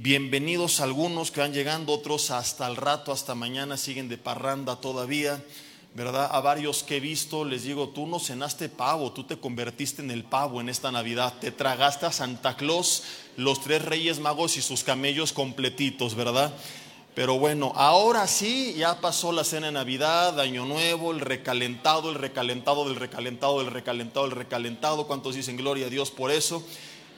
Bienvenidos algunos que van llegando, otros hasta el rato, hasta mañana, siguen de parranda todavía. ¿verdad? A varios que he visto les digo, tú no cenaste pavo, tú te convertiste en el pavo en esta Navidad, te tragaste a Santa Claus, los tres reyes magos y sus camellos completitos, ¿verdad? Pero bueno, ahora sí, ya pasó la cena de Navidad, Año Nuevo, el recalentado, el recalentado del recalentado, del recalentado, el recalentado. ¿Cuántos dicen gloria a Dios por eso?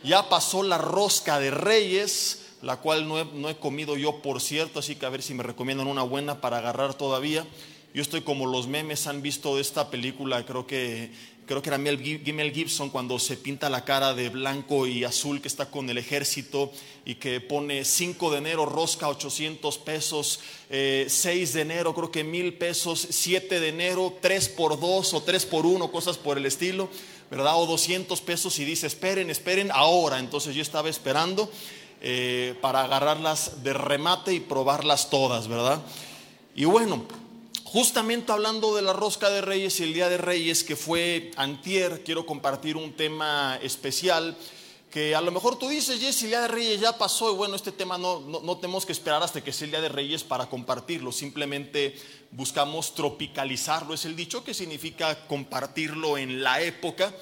Ya pasó la rosca de reyes, la cual no he, no he comido yo, por cierto, así que a ver si me recomiendan una buena para agarrar todavía. Yo estoy como los memes han visto de esta película, creo que, creo que era Mel Gibson cuando se pinta la cara de blanco y azul que está con el ejército y que pone 5 de enero rosca 800 pesos, 6 eh, de enero creo que mil pesos, 7 de enero 3 por 2 o 3 por 1, cosas por el estilo, ¿verdad? O 200 pesos y dice, esperen, esperen ahora. Entonces yo estaba esperando eh, para agarrarlas de remate y probarlas todas, ¿verdad? Y bueno, Justamente hablando de la rosca de reyes y el día de reyes que fue antier, quiero compartir un tema especial que a lo mejor tú dices, Jess, el día de reyes ya pasó y bueno, este tema no, no, tenemos que esperar hasta que sea el día de reyes para compartirlo, simplemente buscamos tropicalizarlo, es el dicho que significa compartirlo en la época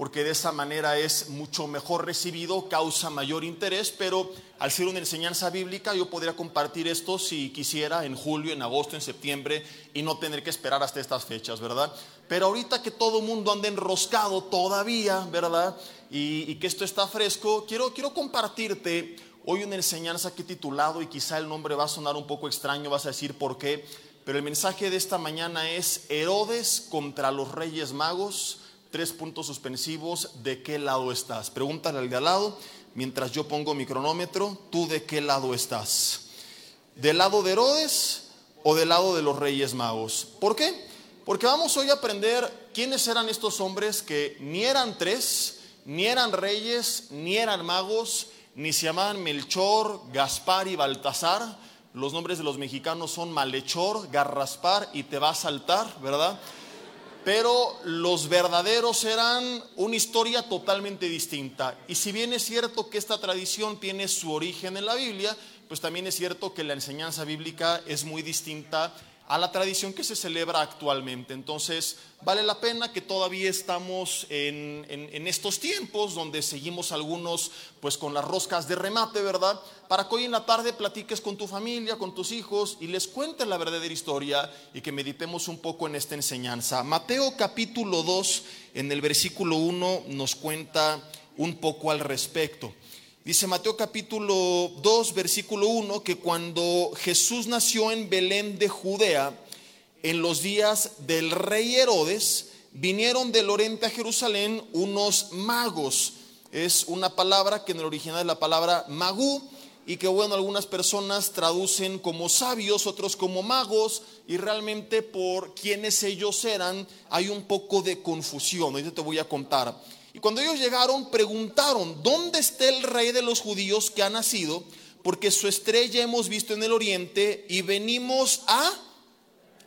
porque de esa manera es mucho mejor recibido, causa mayor interés, pero al ser una enseñanza bíblica yo podría compartir esto si quisiera en julio, en agosto, en septiembre y no tener que esperar hasta estas fechas, ¿verdad? Pero ahorita que todo el mundo anda enroscado todavía, ¿verdad? Y, que esto está fresco, quiero, quiero compartirte hoy una enseñanza que he titulado y quizá el nombre va a sonar un poco extraño, vas a decir por qué, pero el mensaje de esta mañana es Herodes contra los reyes magos tres puntos suspensivos, ¿de qué lado estás? Pregúntale al de al lado, mientras yo pongo mi cronómetro, ¿tú de qué lado estás? ¿Del lado de Herodes o del lado de los reyes magos? ¿Por qué? Porque vamos hoy a aprender quiénes eran estos hombres que ni eran tres, ni eran reyes, ni eran magos, ni se llamaban Melchor, Gaspar y Baltasar. Los nombres de los mexicanos son Malhechor, Garraspar y te va a saltar, ¿verdad? Pero los verdaderos eran una historia totalmente distinta. Y si bien es cierto que esta tradición tiene su origen en la Biblia, pues también es cierto que la enseñanza bíblica es muy distinta a la tradición que se celebra actualmente. Entonces, vale la pena que todavía estamos en, estos tiempos donde seguimos algunos pues con las roscas de remate, ¿verdad? Para que hoy en la tarde platiques con tu familia, con tus hijos y les cuentes la verdadera historia y que meditemos un poco en esta enseñanza. Mateo capítulo 2, en el versículo 1, nos cuenta un poco al respecto. Dice Mateo capítulo 2, versículo 1, que cuando Jesús nació en Belén de Judea, en los días del rey Herodes, vinieron del oriente a Jerusalén unos magos. Es una palabra que en el original es la palabra magú y que bueno, algunas personas traducen como sabios, otros como magos, y realmente por quienes ellos eran hay un poco de confusión. Ahorita te voy a contar. Y cuando ellos llegaron, preguntaron, ¿dónde está el rey de los judíos que ha nacido? Porque su estrella hemos visto en el oriente y venimos a...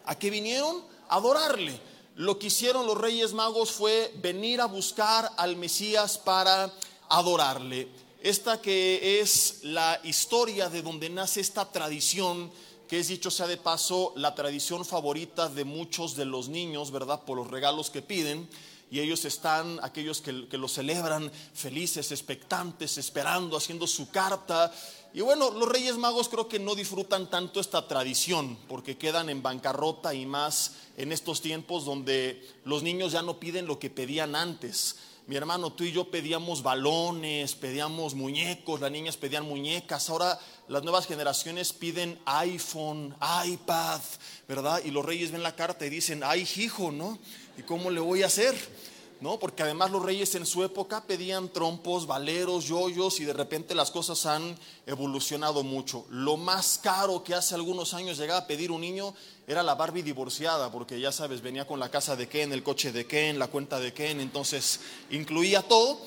¿A qué vinieron? A adorarle. Lo que hicieron los reyes magos fue venir a buscar al Mesías para adorarle. Esta que es la historia de donde nace esta tradición, que es dicho sea de paso, la tradición favorita de muchos de los niños, ¿verdad? Por los regalos que piden y ellos están, aquellos que, lo celebran, felices, expectantes, esperando, haciendo su carta. Y bueno, los Reyes Magos creo que no disfrutan tanto esta tradición porque quedan en bancarrota y más en estos tiempos donde los niños ya no piden lo que pedían antes. Mi hermano, tú y yo pedíamos balones, pedíamos muñecos, las niñas pedían muñecas, ahora las nuevas generaciones piden iPhone, iPad, ¿verdad? Y los reyes ven la carta y dicen, ay hijo, ¿no? ¿Y cómo le voy a hacer? ¿No? Porque además los reyes en su época pedían trompos, valeros, yoyos y de repente las cosas han evolucionado mucho. Lo más caro que hace algunos años llegaba a pedir un niño era la Barbie divorciada, porque ya sabes, venía con la casa de Ken, el coche de Ken, la cuenta de Ken, entonces incluía todo.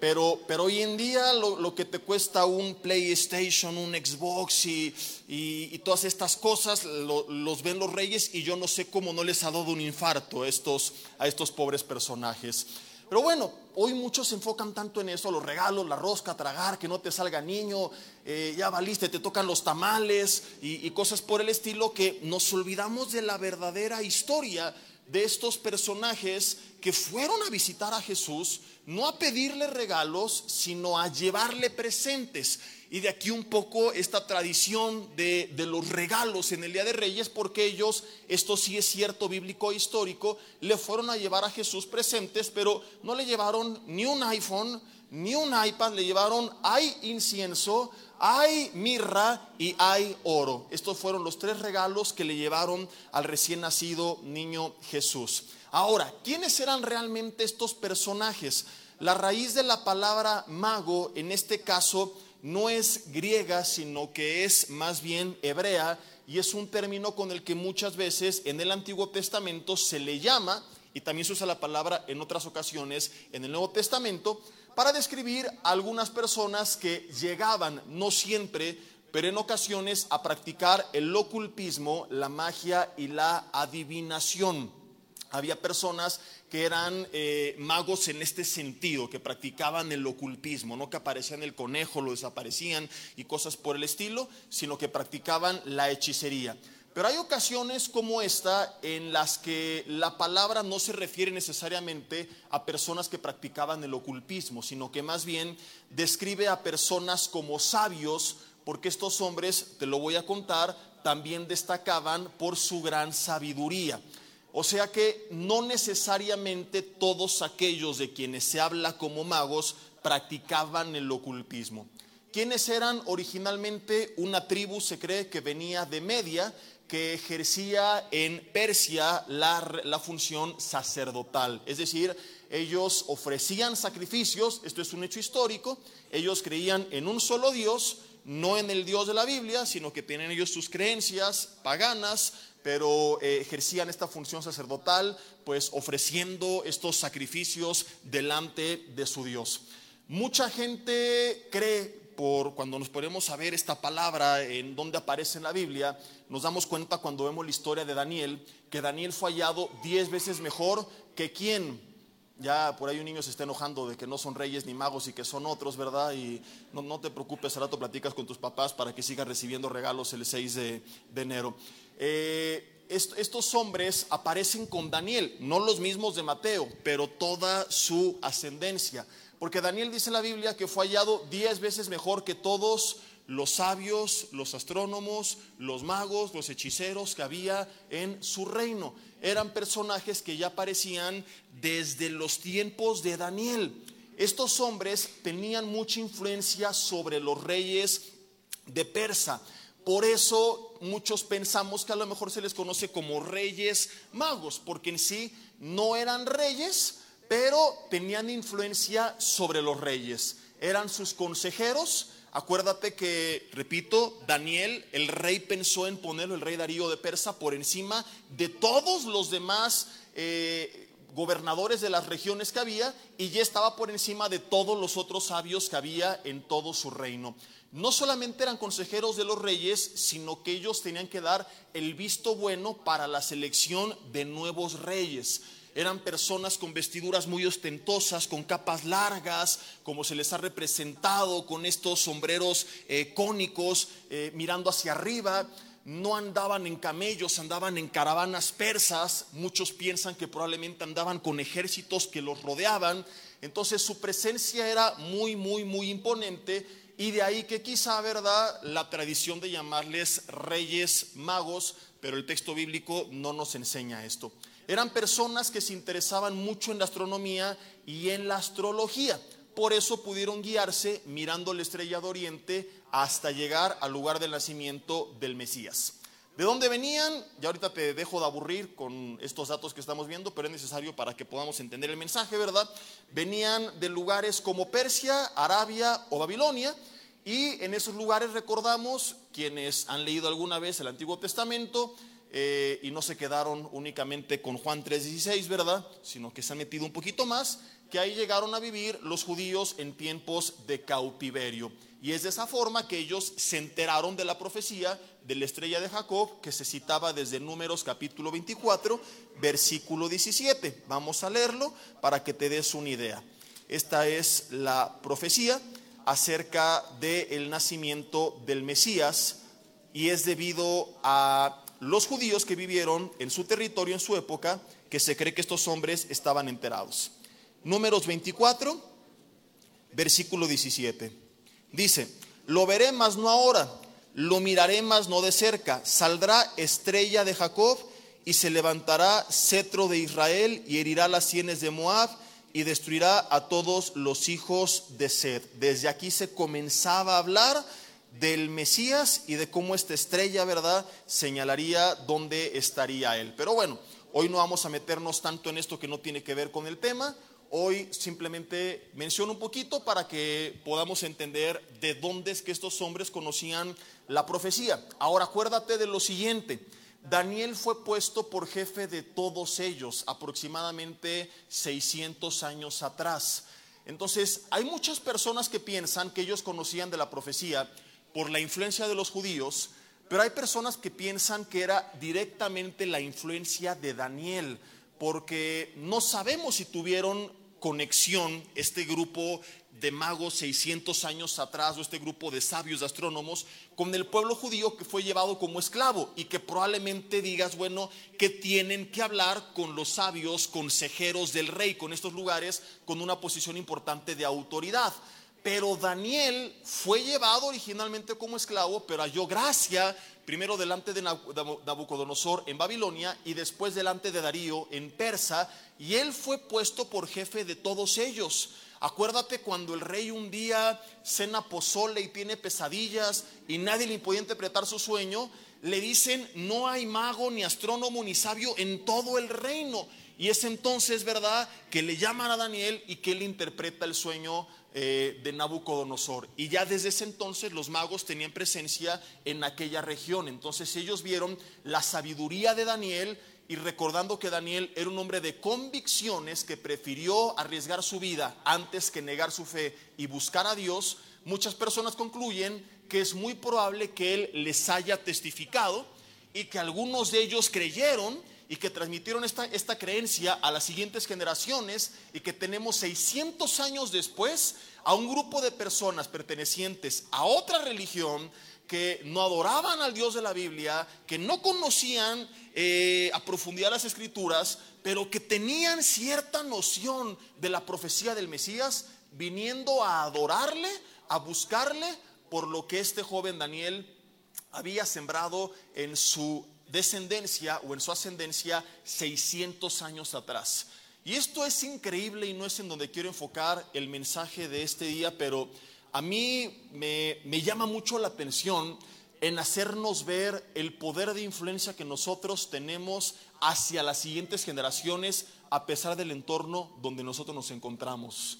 Pero, pero hoy en día lo, que te cuesta un PlayStation, un Xbox y, y, todas estas cosas los ven los reyes y yo no sé cómo no les ha dado un infarto estos, a estos pobres personajes. Pero bueno, hoy muchos se enfocan tanto en eso, los regalos, la rosca, tragar, que no te salga niño, eh, ya valiste, te tocan los tamales y, y cosas por el estilo, que nos olvidamos de la verdadera historia de estos personajes que fueron a visitar a Jesús, no a pedirle regalos, sino a llevarle presentes. Y de aquí un poco esta tradición de, los regalos en el Día de Reyes, porque ellos, esto sí es cierto bíblico e histórico, le fueron a llevar a Jesús presentes, pero no le llevaron ni un iPhone, ni un iPad, le llevaron, hay incienso, hay mirra y hay oro. Estos fueron los tres regalos que le llevaron al recién nacido niño Jesús. Ahora, ¿quiénes eran realmente estos personajes? La raíz de la palabra mago en este caso no es griega, sino que es más bien hebrea y es un término con el que muchas veces en el Antiguo Testamento se le llama, y también se usa la palabra en otras ocasiones en el Nuevo Testamento, para describir a algunas personas que llegaban, no siempre, pero en ocasiones, a practicar el ocultismo, la magia y la adivinación. Había personas que eran eh, magos en este sentido, que practicaban el ocultismo, no que aparecían el conejo, lo desaparecían y cosas por el estilo, sino que practicaban la hechicería. Pero hay ocasiones como esta en las que la palabra no se refiere necesariamente a personas que practicaban el ocultismo, sino que más bien describe a personas como sabios, porque estos hombres, te lo voy a contar, también destacaban por su gran sabiduría. O sea que no necesariamente todos aquellos de quienes se habla como magos practicaban el ocultismo. ¿Quiénes eran originalmente una tribu, se cree que venía de Media, que ejercía en Persia la, la, función sacerdotal. Es decir, ellos ofrecían sacrificios, esto es un hecho histórico, ellos creían en un solo Dios, no en el Dios de la Biblia, sino que tienen ellos sus creencias paganas, pero eh, ejercían esta función sacerdotal, pues ofreciendo estos sacrificios delante de su Dios. Mucha gente cree, por cuando nos ponemos a ver esta palabra en donde aparece en la Biblia, nos damos cuenta cuando vemos la historia de Daniel, que Daniel fue hallado diez veces mejor que quien ya por ahí un niño se está enojando de que no son reyes ni magos y que son otros, ¿verdad? Y no, te preocupes, al rato platicas con tus papás para que sigas recibiendo regalos el 6 de enero. Eh, estos hombres aparecen con Daniel, no los mismos de Mateo, pero toda su ascendencia. Porque Daniel dice en la Biblia que fue hallado diez veces mejor que todos los sabios, los astrónomos, los magos, los hechiceros que había en su reino. Eran personajes que ya aparecían desde los tiempos de Daniel. Estos hombres tenían mucha influencia sobre los reyes de Persa. Por eso muchos pensamos que a lo mejor se les conoce como reyes magos, porque en sí no eran reyes, pero tenían influencia sobre los reyes. Eran sus consejeros. Acuérdate que, repito, Daniel, el rey pensó en ponerlo, el rey Darío de Persa, por encima de todos los demás eh, gobernadores de las regiones que había y ya estaba por encima de todos los otros sabios que había en todo su reino no solamente eran consejeros de los reyes, sino que ellos tenían que dar el visto bueno para la selección de nuevos reyes. Eran personas con vestiduras muy ostentosas, con capas largas, como se les ha representado, con estos sombreros eh, cónicos, eh, mirando hacia arriba. No andaban en camellos, andaban en caravanas persas. Muchos piensan que probablemente andaban con ejércitos que los rodeaban. Entonces su presencia era muy, muy, muy imponente y de ahí que quizá, ¿verdad?, la tradición de llamarles reyes magos, pero el texto bíblico no nos enseña esto. Eran personas que se interesaban mucho en la astronomía y en la astrología. Por eso pudieron guiarse mirando la estrella de oriente hasta llegar al lugar del nacimiento del Mesías. ¿De dónde venían? Ya ahorita te dejo de aburrir con estos datos que estamos viendo, pero es necesario para que podamos entender el mensaje, ¿verdad? Venían de lugares como Persia, Arabia o Babilonia, y en esos lugares recordamos quienes han leído alguna vez el Antiguo Testamento eh, y no se quedaron únicamente con Juan 3:16, ¿verdad? Sino que se han metido un poquito más, que ahí llegaron a vivir los judíos en tiempos de cautiverio. Y es de esa forma que ellos se enteraron de la profecía de la estrella de Jacob que se citaba desde Números capítulo 24, versículo 17. Vamos a leerlo para que te des una idea. Esta es la profecía acerca del nacimiento del Mesías y es debido a los judíos que vivieron en su territorio en su época que se cree que estos hombres estaban enterados. Números 24, versículo 17. Dice, lo veré más no ahora, lo miraré más no de cerca, saldrá estrella de Jacob y se levantará cetro de Israel y herirá las sienes de Moab y destruirá a todos los hijos de Sed. Desde aquí se comenzaba a hablar del Mesías y de cómo esta estrella, ¿verdad?, señalaría dónde estaría él. Pero bueno, hoy no vamos a meternos tanto en esto que no tiene que ver con el tema. Hoy simplemente menciono un poquito para que podamos entender de dónde es que estos hombres conocían la profecía. Ahora acuérdate de lo siguiente. Daniel fue puesto por jefe de todos ellos aproximadamente 600 años atrás. Entonces, hay muchas personas que piensan que ellos conocían de la profecía por la influencia de los judíos, pero hay personas que piensan que era directamente la influencia de Daniel, porque no sabemos si tuvieron conexión este grupo de magos 600 años atrás o este grupo de sabios de astrónomos con el pueblo judío que fue llevado como esclavo y que probablemente digas, bueno, que tienen que hablar con los sabios consejeros del rey, con estos lugares con una posición importante de autoridad. Pero Daniel fue llevado originalmente como esclavo, pero halló gracia primero delante de Nabucodonosor en Babilonia y después delante de Darío en Persa, y él fue puesto por jefe de todos ellos. Acuérdate cuando el rey un día cena pozole y tiene pesadillas y nadie le podía interpretar su sueño, le dicen, no hay mago ni astrónomo ni sabio en todo el reino. Y es entonces, ¿verdad?, que le llaman a Daniel y que él interpreta el sueño eh, de Nabucodonosor. Y ya desde ese entonces los magos tenían presencia en aquella región. Entonces ellos vieron la sabiduría de Daniel y recordando que Daniel era un hombre de convicciones que prefirió arriesgar su vida antes que negar su fe y buscar a Dios, muchas personas concluyen que es muy probable que él les haya testificado y que algunos de ellos creyeron y que transmitieron esta, esta creencia a las siguientes generaciones y que tenemos 600 años después a un grupo de personas pertenecientes a otra religión que no adoraban al Dios de la Biblia, que no conocían eh, a profundidad las escrituras, pero que tenían cierta noción de la profecía del Mesías, viniendo a adorarle, a buscarle por lo que este joven Daniel había sembrado en su descendencia o en su ascendencia 600 años atrás. Y esto es increíble y no es en donde quiero enfocar el mensaje de este día, pero a mí me, llama mucho la atención en hacernos ver el poder de influencia que nosotros tenemos hacia las siguientes generaciones a pesar del entorno donde nosotros nos encontramos.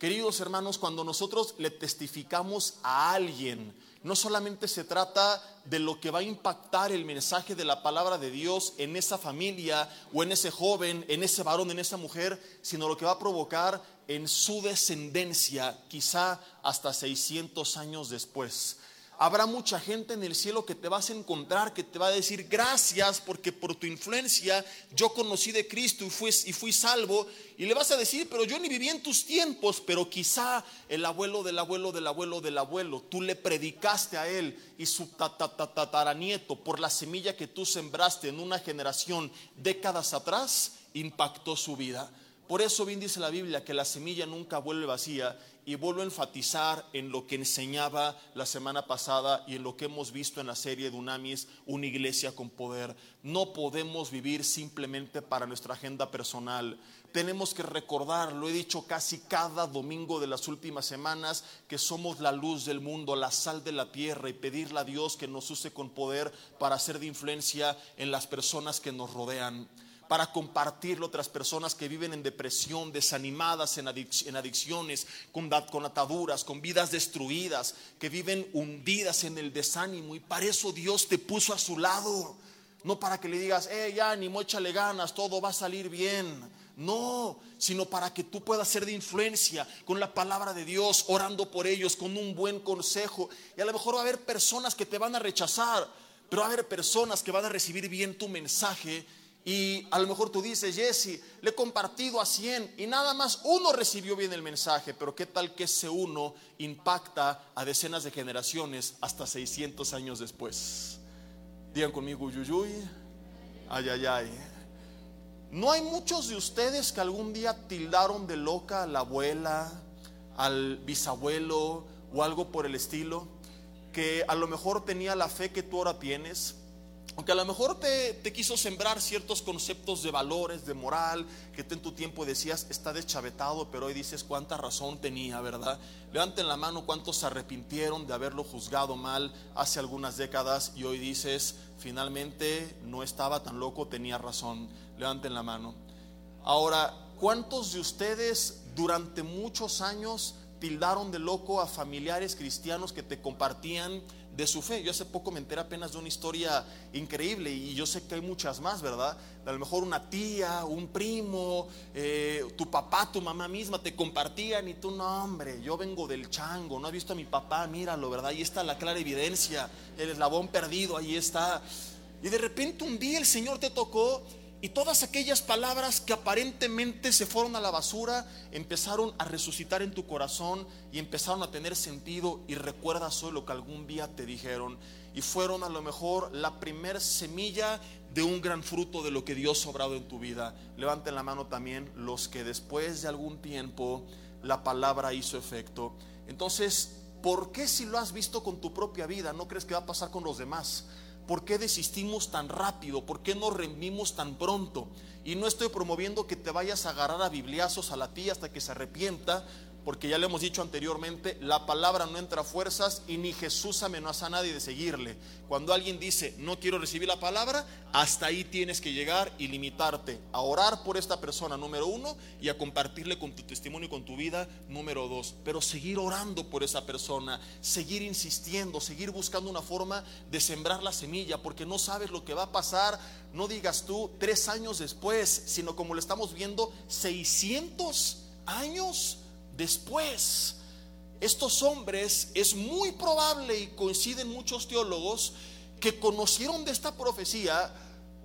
Queridos hermanos, cuando nosotros le testificamos a alguien, no solamente se trata de lo que va a impactar el mensaje de la palabra de Dios en esa familia o en ese joven, en ese varón, en esa mujer, sino lo que va a provocar en su descendencia, quizá hasta 600 años después. Habrá mucha gente en el cielo que te vas a encontrar, que te va a decir gracias porque por tu influencia yo conocí de Cristo y fui, y fui salvo. Y le vas a decir, pero yo ni viví en tus tiempos, pero quizá el abuelo del abuelo del abuelo del abuelo, tú le predicaste a él y su tataranieto por la semilla que tú sembraste en una generación décadas atrás, impactó su vida. Por eso bien dice la Biblia que la semilla nunca vuelve vacía y vuelvo a enfatizar en lo que enseñaba la semana pasada y en lo que hemos visto en la serie de Unamis, una iglesia con poder. No podemos vivir simplemente para nuestra agenda personal. Tenemos que recordar, lo he dicho casi cada domingo de las últimas semanas, que somos la luz del mundo, la sal de la tierra y pedirle a Dios que nos use con poder para ser de influencia en las personas que nos rodean para compartirlo otras personas que viven en depresión, desanimadas en, adicciones, con, con ataduras, con vidas destruidas, que viven hundidas en el desánimo. Y para eso Dios te puso a su lado. No para que le digas, eh, ya ánimo, échale ganas, todo va a salir bien. No, sino para que tú puedas ser de influencia con la palabra de Dios, orando por ellos, con un buen consejo. Y a lo mejor va a haber personas que te van a rechazar, pero va a haber personas que van a recibir bien tu mensaje. Y a lo mejor tú dices, Jesse, le he compartido a 100 y nada más uno recibió bien el mensaje, pero qué tal que ese uno impacta a decenas de generaciones hasta 600 años después. Digan conmigo, yuyuy, ay, ay, ay. No hay muchos de ustedes que algún día tildaron de loca a la abuela, al bisabuelo o algo por el estilo, que a lo mejor tenía la fe que tú ahora tienes, aunque a lo mejor te, quiso sembrar ciertos conceptos de valores, de moral, que en tu tiempo decías está deschavetado, pero hoy dices cuánta razón tenía, ¿verdad? Levanten la mano cuántos se arrepintieron de haberlo juzgado mal hace algunas décadas y hoy dices finalmente no estaba tan loco, tenía razón. Levanten la mano. Ahora, ¿cuántos de ustedes durante muchos años tildaron de loco a familiares cristianos que te compartían de su fe. Yo hace poco me enteré apenas de una historia increíble y yo sé que hay muchas más, ¿verdad? A lo mejor una tía, un primo, eh, tu papá, tu mamá misma te compartían y tú, no, hombre, yo vengo del chango, no has visto a mi papá, míralo, ¿verdad? Ahí está la clara evidencia, el eslabón perdido, ahí está. Y de repente un día el Señor te tocó y todas aquellas palabras que aparentemente se fueron a la basura empezaron a resucitar en tu corazón y empezaron a tener sentido y recuerdas hoy lo que algún día te dijeron y fueron a lo mejor la primer semilla de un gran fruto de lo que Dios ha obrado en tu vida. Levanten la mano también los que después de algún tiempo la palabra hizo efecto. Entonces, ¿por qué si lo has visto con tu propia vida no crees que va a pasar con los demás? ¿Por qué desistimos tan rápido? ¿Por qué nos rendimos tan pronto? Y no estoy promoviendo que te vayas a agarrar a bibliazos a la tía hasta que se arrepienta, porque ya le hemos dicho anteriormente, la palabra no entra a fuerzas y ni Jesús amenaza a nadie de seguirle. Cuando alguien dice, no quiero recibir la palabra, hasta ahí tienes que llegar y limitarte a orar por esta persona, número uno, y a compartirle con tu testimonio y con tu vida, número dos. Pero seguir orando por esa persona, seguir insistiendo, seguir buscando una forma de sembrar la semilla, porque no sabes lo que va a pasar, no digas tú tres años después, sino como lo estamos viendo, 600 años Después, estos hombres es muy probable y coinciden muchos teólogos que conocieron de esta profecía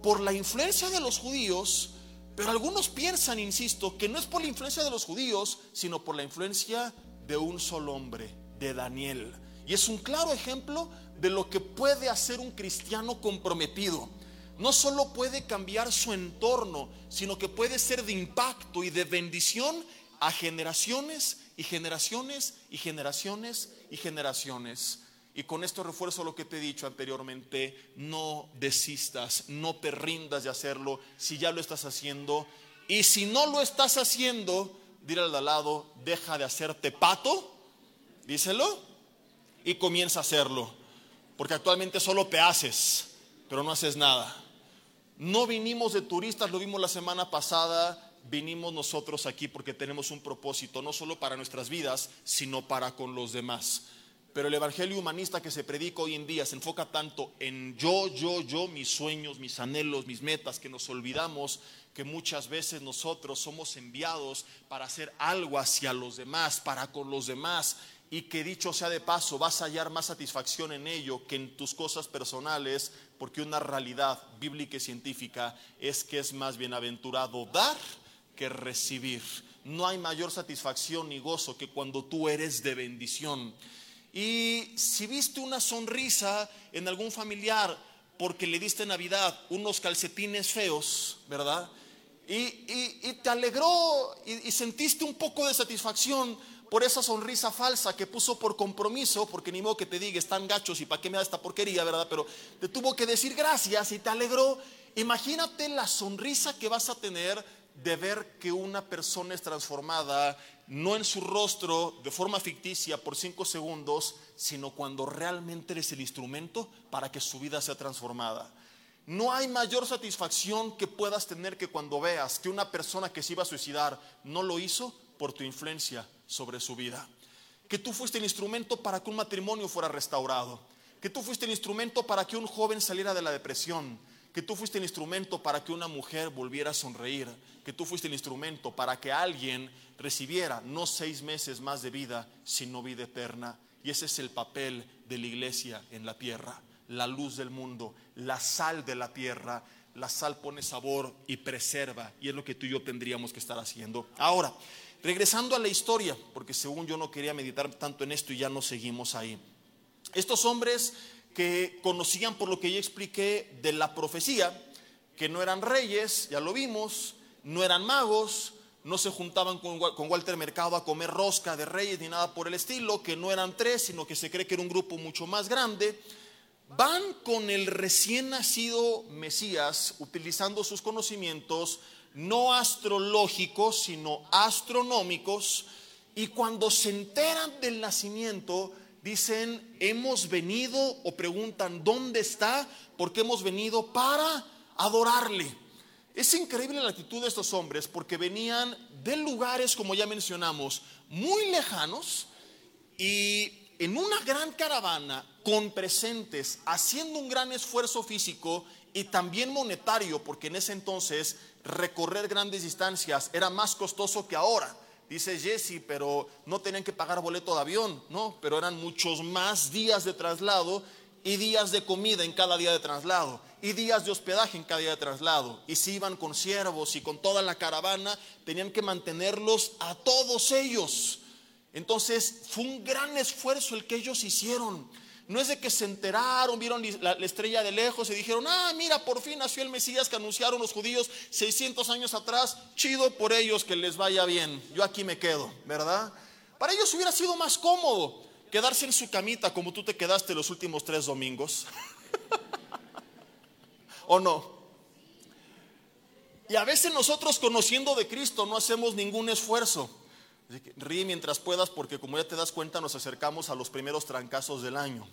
por la influencia de los judíos, pero algunos piensan, insisto, que no es por la influencia de los judíos, sino por la influencia de un solo hombre, de Daniel. Y es un claro ejemplo de lo que puede hacer un cristiano comprometido. No solo puede cambiar su entorno, sino que puede ser de impacto y de bendición a generaciones y generaciones y generaciones y generaciones. Y con esto refuerzo lo que te he dicho anteriormente, no desistas, no te rindas de hacerlo si ya lo estás haciendo. Y si no lo estás haciendo, dile al lado, deja de hacerte pato, díselo, y comienza a hacerlo. Porque actualmente solo te haces, pero no haces nada. No vinimos de turistas, lo vimos la semana pasada, vinimos nosotros aquí porque tenemos un propósito, no solo para nuestras vidas, sino para con los demás. Pero el evangelio humanista que se predica hoy en día se enfoca tanto en yo, yo, yo, mis sueños, mis anhelos, mis metas, que nos olvidamos que muchas veces nosotros somos enviados para hacer algo hacia los demás, para con los demás, y que dicho sea de paso, vas a hallar más satisfacción en ello que en tus cosas personales, porque una realidad bíblica y científica es que es más bienaventurado dar que recibir. No hay mayor satisfacción ni gozo que cuando tú eres de bendición. Y si viste una sonrisa en algún familiar porque le diste Navidad unos calcetines feos, ¿verdad? Y, te alegró y, y, sentiste un poco de satisfacción por esa sonrisa falsa que puso por compromiso, porque ni modo que te diga están gachos y para qué me da esta porquería, ¿verdad? Pero te tuvo que decir gracias y te alegró. Imagínate la sonrisa que vas a tener de ver que una persona es transformada, no en su rostro de forma ficticia por cinco segundos, sino cuando realmente eres el instrumento para que su vida sea transformada. No hay mayor satisfacción que puedas tener que cuando veas que una persona que se iba a suicidar no lo hizo por tu influencia sobre su vida. Que tú fuiste el instrumento para que un matrimonio fuera restaurado. Que tú fuiste el instrumento para que un joven saliera de la depresión que tú fuiste el instrumento para que una mujer volviera a sonreír, que tú fuiste el instrumento para que alguien recibiera no seis meses más de vida, sino vida eterna. Y ese es el papel de la iglesia en la tierra, la luz del mundo, la sal de la tierra. La sal pone sabor y preserva, y es lo que tú y yo tendríamos que estar haciendo. Ahora, regresando a la historia, porque según yo no quería meditar tanto en esto y ya no seguimos ahí. Estos hombres que conocían por lo que ya expliqué de la profecía, que no eran reyes, ya lo vimos, no eran magos, no se juntaban con, Walter Mercado a comer rosca de reyes ni nada por el estilo, que no eran tres, sino que se cree que era un grupo mucho más grande, van con el recién nacido Mesías utilizando sus conocimientos no astrológicos, sino astronómicos, y cuando se enteran del nacimiento, dicen, hemos venido o preguntan, ¿dónde está? Porque hemos venido para adorarle. Es increíble la actitud de estos hombres porque venían de lugares, como ya mencionamos, muy lejanos y en una gran caravana con presentes, haciendo un gran esfuerzo físico y también monetario, porque en ese entonces recorrer grandes distancias era más costoso que ahora. Dice Jesse, pero no tenían que pagar boleto de avión, no, pero eran muchos más días de traslado y días de comida en cada día de traslado y días de hospedaje en cada día de traslado. Y si iban con siervos y con toda la caravana, tenían que mantenerlos a todos ellos. Entonces fue un gran esfuerzo el que ellos hicieron. No es de que se enteraron, vieron la, estrella de lejos y dijeron, ah, mira, por fin nació el Mesías que anunciaron los judíos 600 años atrás. Chido por ellos que les vaya bien. Yo aquí me quedo, ¿verdad? Para ellos hubiera sido más cómodo quedarse en su camita como tú te quedaste los últimos tres domingos. ¿O no? Y a veces nosotros conociendo de Cristo no hacemos ningún esfuerzo. Ríe mientras puedas porque como ya te das cuenta nos acercamos a los primeros trancazos del año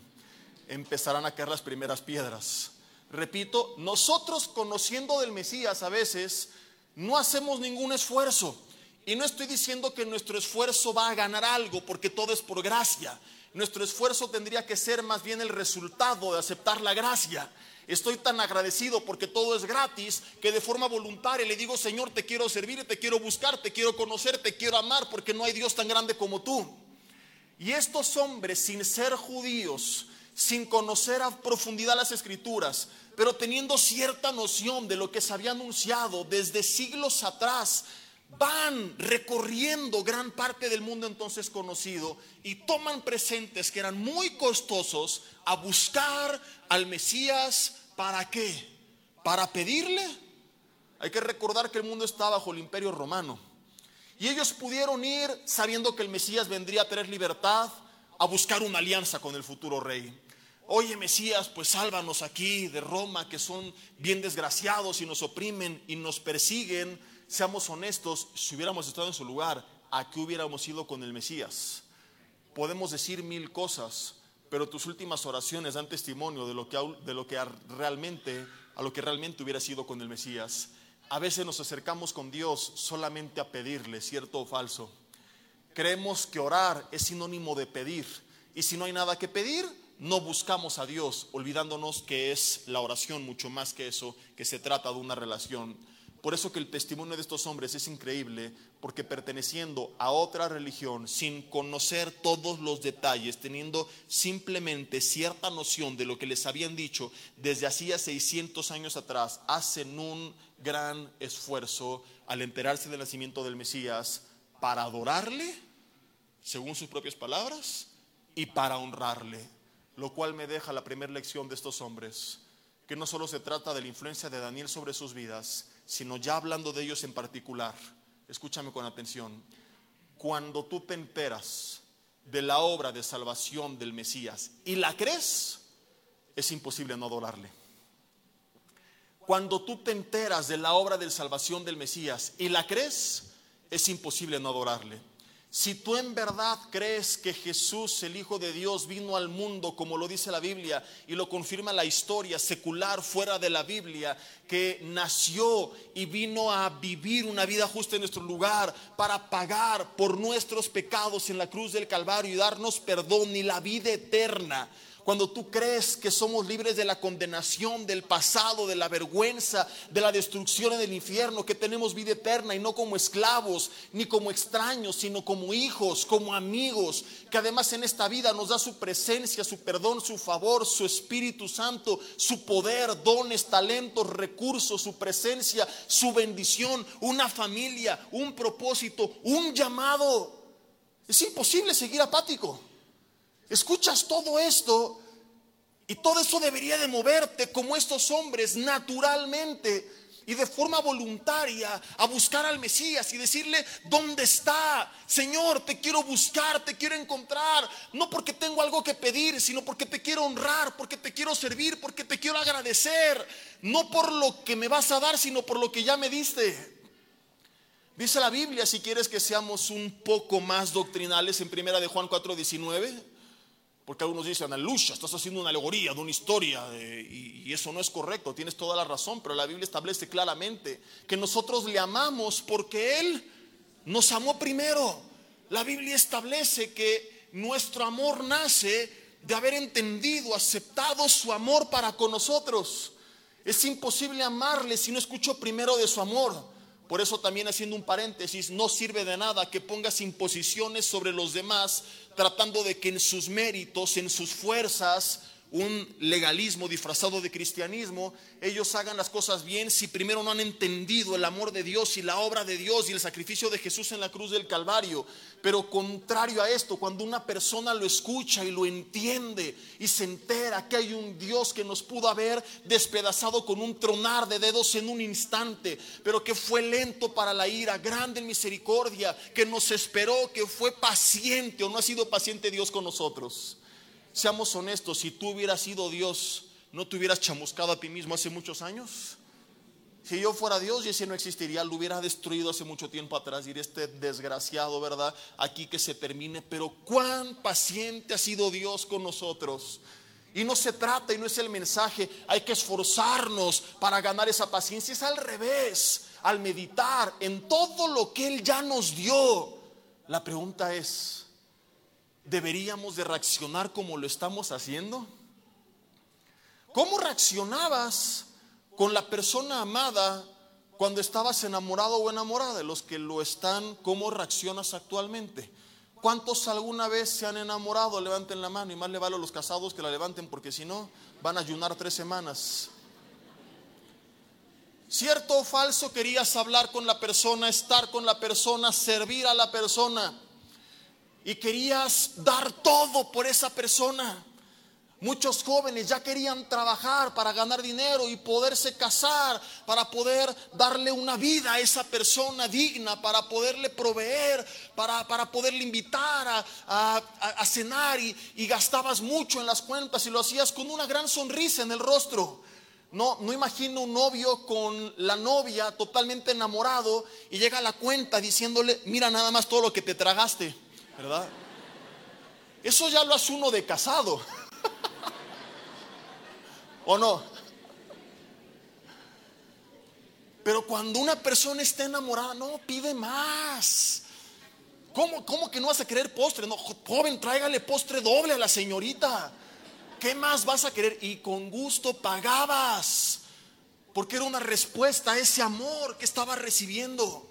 empezarán a caer las primeras piedras. Repito, nosotros conociendo del Mesías a veces no hacemos ningún esfuerzo. Y no estoy diciendo que nuestro esfuerzo va a ganar algo, porque todo es por gracia. Nuestro esfuerzo tendría que ser más bien el resultado de aceptar la gracia. Estoy tan agradecido porque todo es gratis que de forma voluntaria le digo, Señor, te quiero servir, te quiero buscar, te quiero conocer, te quiero amar, porque no hay Dios tan grande como tú. Y estos hombres, sin ser judíos, sin conocer a profundidad las escrituras, pero teniendo cierta noción de lo que se había anunciado desde siglos atrás, van recorriendo gran parte del mundo entonces conocido y toman presentes que eran muy costosos a buscar al Mesías. ¿Para qué? ¿Para pedirle? Hay que recordar que el mundo está bajo el imperio romano. Y ellos pudieron ir sabiendo que el Mesías vendría a tener libertad, a buscar una alianza con el futuro rey oye Mesías, pues sálvanos aquí de Roma, que son bien desgraciados y nos oprimen y nos persiguen. Seamos honestos, si hubiéramos estado en su lugar, ¿a qué hubiéramos ido con el Mesías? Podemos decir mil cosas, pero tus últimas oraciones dan testimonio de lo que, de lo que realmente, a lo que realmente hubiera sido con el Mesías. A veces nos acercamos con Dios solamente a pedirle, cierto o falso. Creemos que orar es sinónimo de pedir. Y si no hay nada que pedir, no buscamos a Dios, olvidándonos que es la oración mucho más que eso, que se trata de una relación. Por eso que el testimonio de estos hombres es increíble, porque perteneciendo a otra religión, sin conocer todos los detalles, teniendo simplemente cierta noción de lo que les habían dicho desde hacía 600 años atrás, hacen un gran esfuerzo al enterarse del nacimiento del Mesías para adorarle, según sus propias palabras, y para honrarle lo cual me deja la primera lección de estos hombres, que no solo se trata de la influencia de Daniel sobre sus vidas, sino ya hablando de ellos en particular. Escúchame con atención. Cuando tú te enteras de la obra de salvación del Mesías y la crees, es imposible no adorarle. Cuando tú te enteras de la obra de salvación del Mesías y la crees, es imposible no adorarle. Si tú en verdad crees que Jesús, el Hijo de Dios, vino al mundo como lo dice la Biblia y lo confirma la historia secular fuera de la Biblia, que nació y vino a vivir una vida justa en nuestro lugar para pagar por nuestros pecados en la cruz del Calvario y darnos perdón y la vida eterna. Cuando tú crees que somos libres de la condenación, del pasado, de la vergüenza, de la destrucción en el infierno, que tenemos vida eterna y no como esclavos, ni como extraños, sino como hijos, como amigos, que además en esta vida nos da su presencia, su perdón, su favor, su Espíritu Santo, su poder, dones, talentos, recursos, su presencia, su bendición, una familia, un propósito, un llamado. Es imposible seguir apático. Escuchas todo esto y todo eso debería de moverte como estos hombres naturalmente y de forma voluntaria a buscar al Mesías y decirle, ¿dónde está? Señor, te quiero buscar, te quiero encontrar, no porque tengo algo que pedir, sino porque te quiero honrar, porque te quiero servir, porque te quiero agradecer, no por lo que me vas a dar, sino por lo que ya me diste. Dice la Biblia, si quieres que seamos un poco más doctrinales, en primera de Juan 4:19 porque algunos dicen, aleluya, estás haciendo una alegoría de una historia y, eso no es correcto, tienes toda la razón, pero la Biblia establece claramente que nosotros le amamos porque Él nos amó primero. La Biblia establece que nuestro amor nace de haber entendido, aceptado su amor para con nosotros. Es imposible amarle si no escucho primero de su amor. Por eso también haciendo un paréntesis, no sirve de nada que pongas imposiciones sobre los demás tratando de que en sus méritos, en sus fuerzas, un legalismo disfrazado de cristianismo, ellos hagan las cosas bien si primero no han entendido el amor de Dios y la obra de Dios y el sacrificio de Jesús en la cruz del Calvario. Pero contrario a esto, cuando una persona lo escucha y lo entiende y se entera que hay un Dios que nos pudo haber despedazado con un tronar de dedos en un instante, pero que fue lento para la ira, grande en misericordia, que nos esperó, que fue paciente o no ha sido paciente Dios con nosotros. Seamos honestos, si tú hubieras sido Dios, ¿no te hubieras chamuscado a ti mismo hace muchos años? Si yo fuera Dios y ese no existiría, lo hubiera destruido hace mucho tiempo atrás. Y este desgraciado, ¿verdad? Aquí que se termine. Pero cuán paciente ha sido Dios con nosotros. Y no se trata y no es el mensaje, hay que esforzarnos para ganar esa paciencia. Es al revés, al meditar en todo lo que Él ya nos dio. La pregunta es, deberíamos de reaccionar como lo estamos haciendo? ¿Cómo reaccionabas con la persona amada cuando estabas enamorado o enamorada? Los que lo están, ¿cómo reaccionas actualmente? ¿Cuántos alguna vez se han enamorado? Levanten la mano y más le vale a los casados que la levanten porque si no van a ayunar tres semanas. ¿Cierto o falso querías hablar con la persona, estar con la persona, servir a la persona? Y querías dar todo por esa persona. Muchos jóvenes ya querían trabajar para ganar dinero y poderse casar, para poder darle una vida a esa persona digna, para poderle proveer, para, para poderle invitar a, cenar y, y, gastabas mucho en las cuentas y lo hacías con una gran sonrisa en el rostro. No, no imagino un novio con la novia totalmente enamorado y llega a la cuenta diciéndole, mira nada más todo lo que te tragaste. ¿Verdad? Eso ya lo hace uno de casado. ¿O no? Pero cuando una persona está enamorada, no, pide más. ¿Cómo, ¿Cómo, que no vas a querer postre? No, joven, tráigale postre doble a la señorita. ¿Qué más vas a querer? Y con gusto pagabas. Porque era una respuesta a ese amor que estaba recibiendo.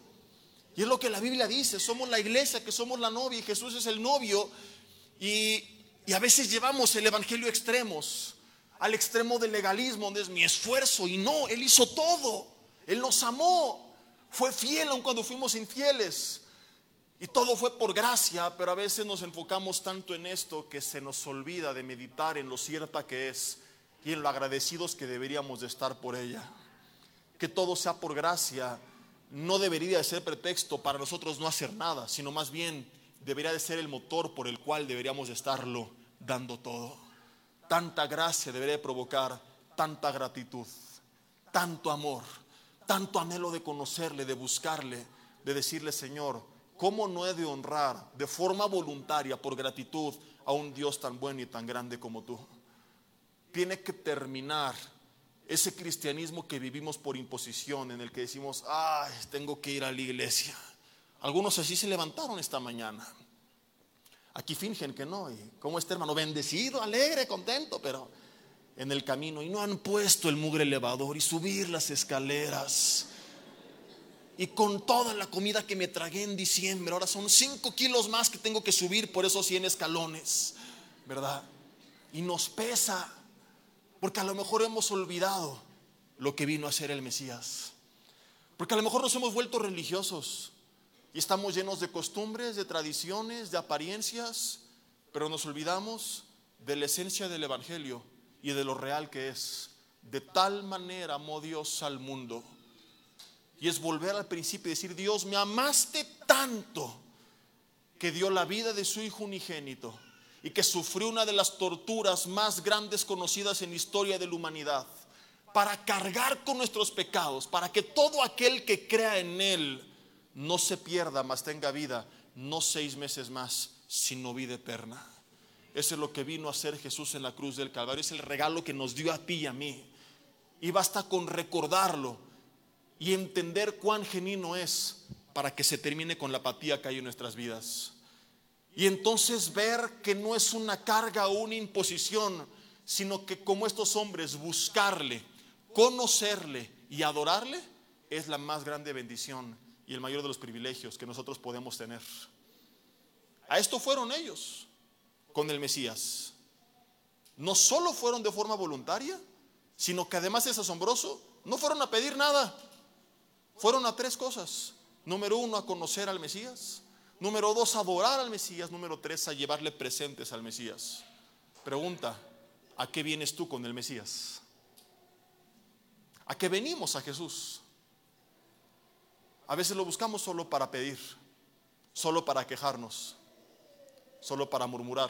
Y es lo que la Biblia dice, somos la iglesia, que somos la novia y Jesús es el novio. Y, a veces llevamos el Evangelio extremos, al extremo del legalismo, donde es mi esfuerzo. Y no, Él hizo todo. Él nos amó. Fue fiel aun cuando fuimos infieles. Y todo fue por gracia, pero a veces nos enfocamos tanto en esto que se nos olvida de meditar en lo cierta que es y en lo agradecidos que deberíamos de estar por ella. Que todo sea por gracia no debería de ser pretexto para nosotros no hacer nada, sino más bien debería de ser el motor por el cual deberíamos estarlo dando todo. Tanta gracia debería provocar tanta gratitud, tanto amor, tanto anhelo de conocerle, de buscarle, de decirle, Señor, ¿cómo no he de honrar de forma voluntaria, por gratitud, a un Dios tan bueno y tan grande como tú? Tiene que terminar ese cristianismo que vivimos por imposición, en el que decimos, ay, tengo que ir a la iglesia. Algunos así se levantaron esta mañana. Aquí fingen que no. Y como este hermano, bendecido, alegre, contento, pero en el camino. Y no han puesto el mugre elevador y subir las escaleras. Y con toda la comida que me tragué en diciembre, ahora son 5 kilos más que tengo que subir por esos 100 escalones, ¿verdad? Y nos pesa, porque a lo mejor hemos olvidado lo que vino a ser el Mesías. Porque a lo mejor nos hemos vuelto religiosos y estamos llenos de costumbres, de tradiciones, de apariencias, pero nos olvidamos de la esencia del Evangelio y de lo real que es. De tal manera amó Dios al mundo. Y es volver al principio y decir, Dios, me amaste tanto que dio la vida de su Hijo unigénito y que sufrió una de las torturas más grandes conocidas en la historia de la humanidad para cargar con nuestros pecados, para que todo aquel que crea en Él no se pierda, mas tenga vida, no seis meses más, sino vida eterna. Eso es lo que vino a hacer Jesús en la cruz del Calvario, es el regalo que nos dio a ti y a mí. Y basta con recordarlo y entender cuán genuino es para que se termine con la apatía que hay en nuestras vidas. Y entonces ver que no es una carga o una imposición, sino que como estos hombres buscarle, conocerle y adorarle es la más grande bendición y el mayor de los privilegios que nosotros podemos tener. A esto fueron ellos con el Mesías. No solo fueron de forma voluntaria, sino que además es asombroso, no fueron a pedir nada. Fueron a tres cosas. Número uno, a conocer al Mesías. Número dos, adorar al Mesías. Número tres, a llevarle presentes al Mesías. Pregunta, ¿a qué vienes tú con el Mesías? ¿A qué venimos a Jesús? A veces lo buscamos solo para pedir, solo para quejarnos, solo para murmurar.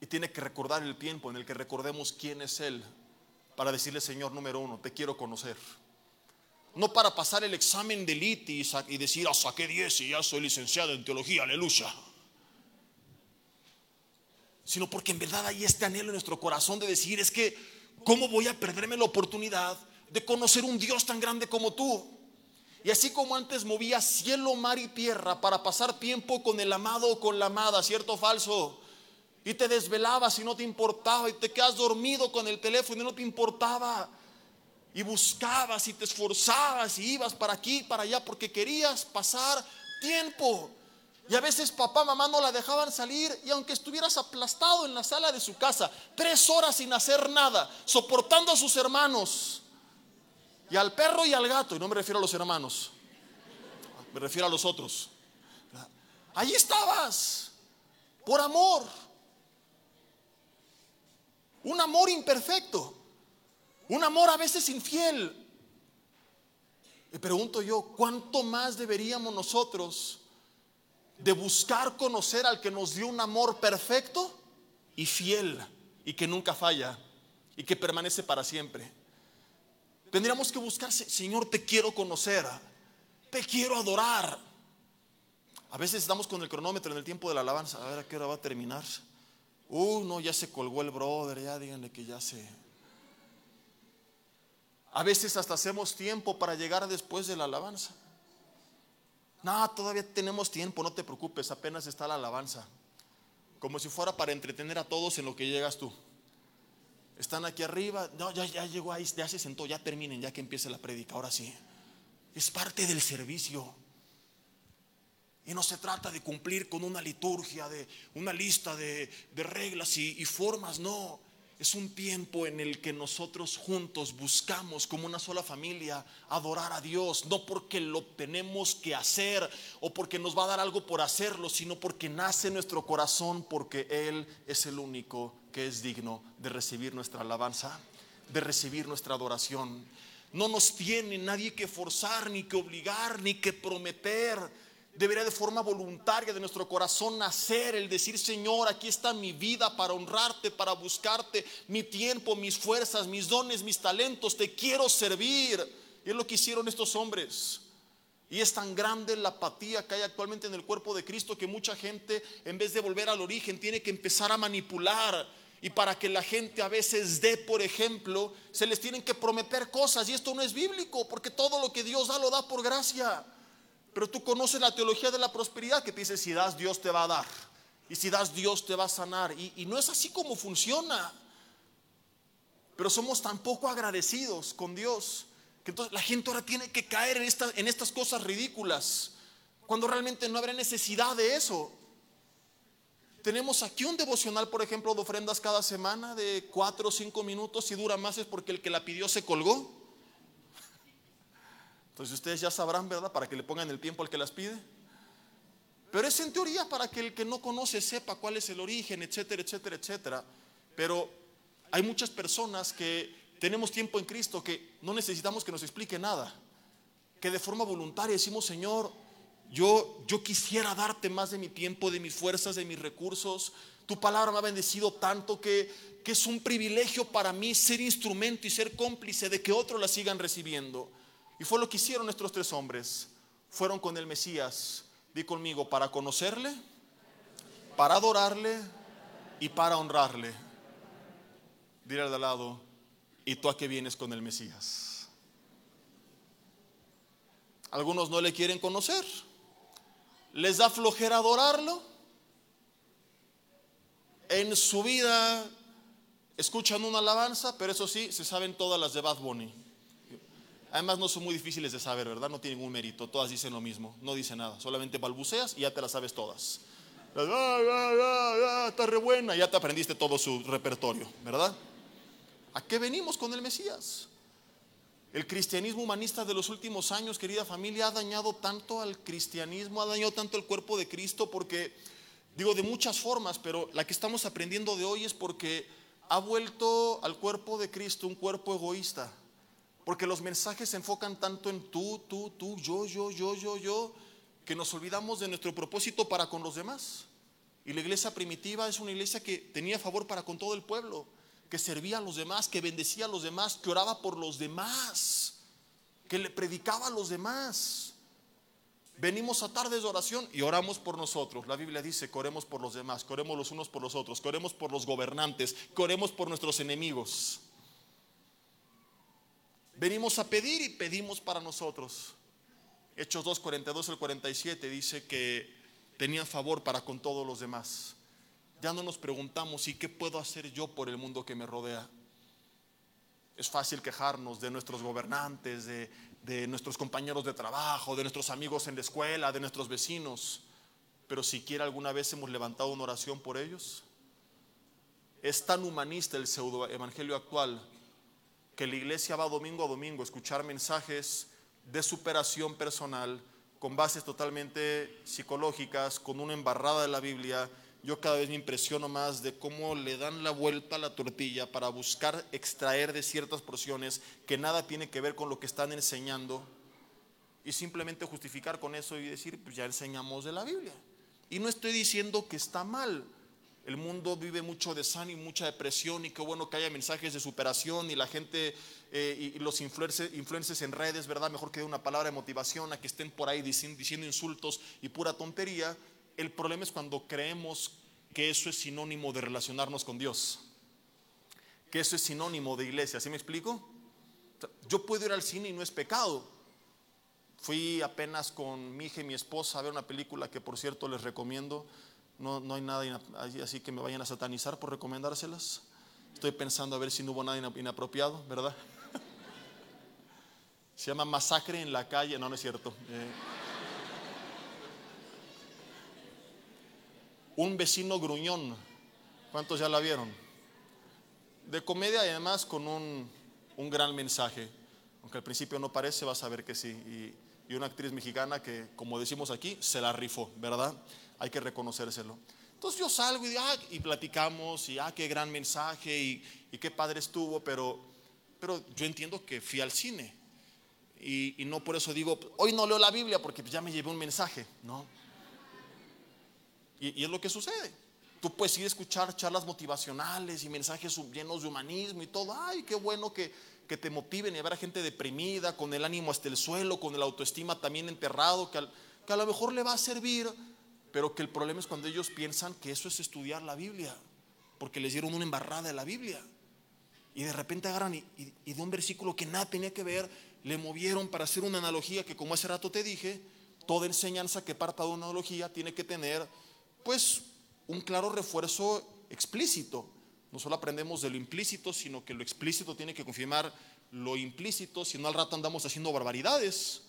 Y tiene que recordar el tiempo en el que recordemos quién es Él para decirle, Señor, número uno, te quiero conocer. No para pasar el examen de litis y decir, ah, saqué 10 y ya soy licenciado en teología, aleluya. Sino porque en verdad hay este anhelo en nuestro corazón de decir, es que, ¿cómo voy a perderme la oportunidad de conocer un Dios tan grande como tú? Y así como antes movía cielo, mar y tierra para pasar tiempo con el amado o con la amada, cierto o falso, y te desvelabas y no te importaba, y te quedas dormido con el teléfono y no te importaba, y buscabas y te esforzabas y ibas para aquí, para allá, porque querías pasar tiempo. Y a veces papá, mamá no la dejaban salir y aunque estuvieras aplastado en la sala de su casa, tres horas sin hacer nada, soportando a sus hermanos, y al perro y al gato, y no me refiero a los hermanos, me refiero a los otros. Ahí estabas, por amor. Un amor imperfecto, un amor a veces infiel. Me pregunto yo, ¿cuánto más deberíamos nosotros de buscar conocer al que nos dio un amor perfecto y fiel y que nunca falla y que permanece para siempre? Tendríamos que buscar, Señor, te quiero conocer, te quiero adorar. A veces estamos con el cronómetro en el tiempo de la alabanza, a ver a qué hora va a terminar. Uh, no, ya se colgó el brother, ya díganle que ya se. A veces hasta hacemos tiempo para llegar después de la alabanza. No, todavía tenemos tiempo, no te preocupes, apenas está la alabanza. Como si fuera para entretener a todos en lo que llegas tú. Están aquí arriba. No, ya, ya llegó ahí, ya se sentó, ya terminen, ya que empiece la prédica. Ahora sí. Es parte del servicio. Y no se trata de cumplir con una liturgia, de una lista de, reglas y formas, no. Es un tiempo en el que nosotros juntos buscamos como una sola familia adorar a Dios, no porque lo tenemos que hacer o porque nos va a dar algo por hacerlo, sino porque nace en nuestro corazón, porque Él es el único que es digno de recibir nuestra alabanza, de recibir nuestra adoración. No nos tiene nadie que forzar, ni que obligar, ni que prometer debería de forma voluntaria de nuestro corazón nacer el decir, Señor, aquí está mi vida para honrarte, para buscarte, mi tiempo, mis fuerzas, mis dones, mis talentos, te quiero servir. Y es lo que hicieron estos hombres. Y es tan grande la apatía que hay actualmente en el cuerpo de Cristo que mucha gente, en vez de volver al origen, tiene que empezar a manipular. Y para que la gente a veces dé, por ejemplo, se les tienen que prometer cosas. Y esto no es bíblico, porque todo lo que Dios da lo da por gracia. Pero tú conoces la teología de la prosperidad que te dice, si das, Dios te va a dar. Y si das, Dios te va a sanar. Y, no es así como funciona. Pero somos tan poco agradecidos con Dios que entonces la gente ahora tiene que caer en, en estas cosas ridículas, cuando realmente no habrá necesidad de eso. Tenemos aquí un devocional, por ejemplo, de ofrendas cada semana de cuatro o cinco minutos. Si dura más es porque el que la pidió se colgó. Entonces ustedes ya sabrán, ¿verdad? Para que le pongan el tiempo al que las pide. Pero es en teoría para que el que no conoce sepa cuál es el origen, etcétera, etcétera, etcétera. Pero hay muchas personas que tenemos tiempo en Cristo que no necesitamos que nos explique nada. Que de forma voluntaria decimos, Señor, yo, yo quisiera darte más de mi tiempo, de mis fuerzas, de mis recursos. Tu palabra me ha bendecido tanto que, que es un privilegio para mí ser instrumento y ser cómplice de que otros la sigan recibiendo. Y fue lo que hicieron nuestros tres hombres. Fueron con el Mesías, di conmigo, para conocerle, para adorarle y para honrarle. Dile al lado, ¿Y tú a qué vienes con el Mesías? Algunos no le quieren conocer. Les da flojera adorarlo. En su vida escuchan una alabanza, pero eso sí, se saben todas las de Bad Bunny. Además no son muy difíciles de saber, ¿verdad? No tienen ningún mérito. Todas dicen lo mismo. No dice nada. Solamente balbuceas y ya te las sabes todas. Ah, ah, ah, está re buena. Ya te aprendiste todo su repertorio, ¿verdad? ¿A qué venimos con el Mesías? El cristianismo humanista de los últimos años, querida familia, ha dañado tanto al cristianismo, ha dañado tanto el cuerpo de Cristo porque, digo, de muchas formas, pero la que estamos aprendiendo de hoy es porque ha vuelto al cuerpo de Cristo un cuerpo egoísta. Porque los mensajes se enfocan tanto en tú, tú, tú, yo, yo, yo, yo, yo, que nos olvidamos de nuestro propósito para con los demás. Y la iglesia primitiva es una iglesia que tenía favor para con todo el pueblo que servía a los demás, que bendecía a los demás, que oraba por los demás, que le predicaba a los demás. Venimos a tardes de oración y oramos por nosotros. La Biblia dice que oremos por los demás, que oremos los unos por los otros, que oremos por los gobernantes, que oremos por nuestros enemigos. Venimos a pedir y pedimos para nosotros. Hechos 2, 42 al 47 dice que tenían favor para con todos los demás ya no nos preguntamos, ¿y qué puedo hacer yo por el mundo que me rodea? Es fácil quejarnos de nuestros gobernantes, de, nuestros compañeros de trabajo, de nuestros amigos en la escuela, de nuestros vecinos, pero siquiera alguna vez hemos levantado una oración por ellos. Es tan humanista el pseudo evangelio actual que la iglesia va domingo a domingo a escuchar mensajes de superación personal con bases totalmente psicológicas, con una embarrada de la Biblia yo cada vez me impresiono más de cómo le dan la vuelta a la tortilla para buscar extraer de ciertas porciones que nada tiene que ver con lo que están enseñando y simplemente justificar con eso y decir, pues ya enseñamos de la Biblia. Y no estoy diciendo que está mal. El mundo vive mucho desánimo, mucha depresión y qué bueno que haya mensajes de superación y la gente eh, y los influencers, en redes, ¿verdad? Mejor que dé una palabra de motivación a que estén por ahí diciendo insultos y pura tontería el problema es cuando creemos que eso es sinónimo de relacionarnos con Dios, que eso es sinónimo de iglesia. ¿Sí me explico? Yo puedo ir al cine y no es pecado. Fui apenas con mi hija y mi esposa a ver una película que por cierto les recomiendo. No, no hay nada así que me vayan a satanizar por recomendárselas. Estoy pensando a ver si no hubo nada inapropiado, ¿verdad? Se llama Masacre en la calle. No, no es cierto. Eh, Un vecino gruñón. ¿Cuántos ya la vieron? De comedia y además con un, gran mensaje. Aunque al principio no parece, vas a ver que sí. Y, una actriz mexicana que, como decimos aquí, se la rifó, ¿verdad? Hay que reconocérselo. Entonces yo salgo y, ah, y platicamos y ah, qué gran mensaje y, y, qué padre estuvo, pero, pero yo entiendo que fui al cine. Y, y, no por eso digo, hoy no leo la Biblia porque ya me llevé un mensaje, ¿no? Y, es lo que sucede. Tú puedes ir a escuchar charlas motivacionales y mensajes llenos de humanismo y todo. Ay, qué bueno que, que te motiven y a gente deprimida, con el ánimo hasta el suelo, con el autoestima también enterrado, que, que a lo mejor le va a servir, pero que el problema es cuando ellos piensan que eso es estudiar la Biblia, porque les dieron una embarrada de la Biblia. Y de repente agarran y, y, de un versículo que nada tenía que ver, le movieron para hacer una analogía que como hace rato te dije, toda enseñanza que parta de una analogía tiene que tener, pues, un claro refuerzo explícito. No solo aprendemos de lo implícito, sino que lo explícito tiene que confirmar lo implícito, si no al rato andamos haciendo barbaridades.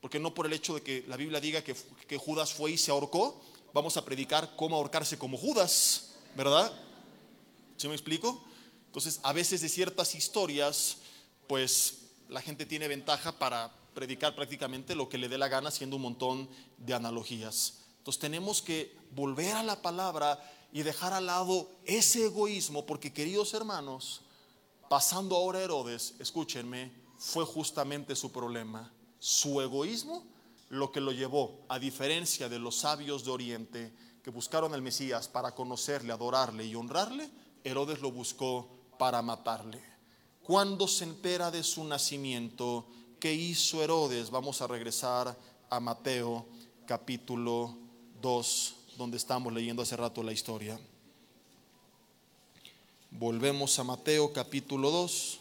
Porque no por el hecho de que la Biblia diga que, Judas fue y se ahorcó, vamos a predicar cómo ahorcarse como Judas, ¿verdad? ¿Sí me explico? Entonces, a veces de ciertas historias, pues la gente tiene ventaja para predicar prácticamente lo que le dé la gana haciendo un montón de analogías. Entonces tenemos que volver a la palabra y dejar al lado ese egoísmo, porque queridos hermanos, pasando ahora Herodes, escúchenme, fue justamente su problema. Su egoísmo lo que lo llevó, a diferencia de los sabios de Oriente que buscaron al Mesías para conocerle, adorarle y honrarle, Herodes lo buscó para matarle. Cuando se entera de su nacimiento, ¿qué hizo Herodes? Vamos a regresar a Mateo capítulo 2, donde estamos leyendo hace rato la historia. Volvemos a Mateo capítulo 2.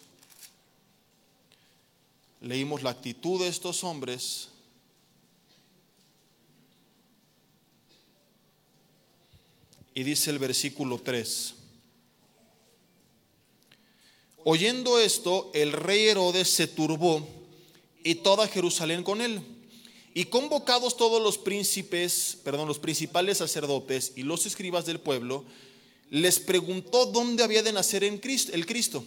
Leímos la actitud de estos hombres. Y dice el versículo 3. Oyendo esto, el rey Herodes se turbó y toda Jerusalén con él. Y convocados todos los príncipes, perdón, los principales sacerdotes y los escribas del pueblo, les preguntó dónde había de nacer en Cristo, el Cristo.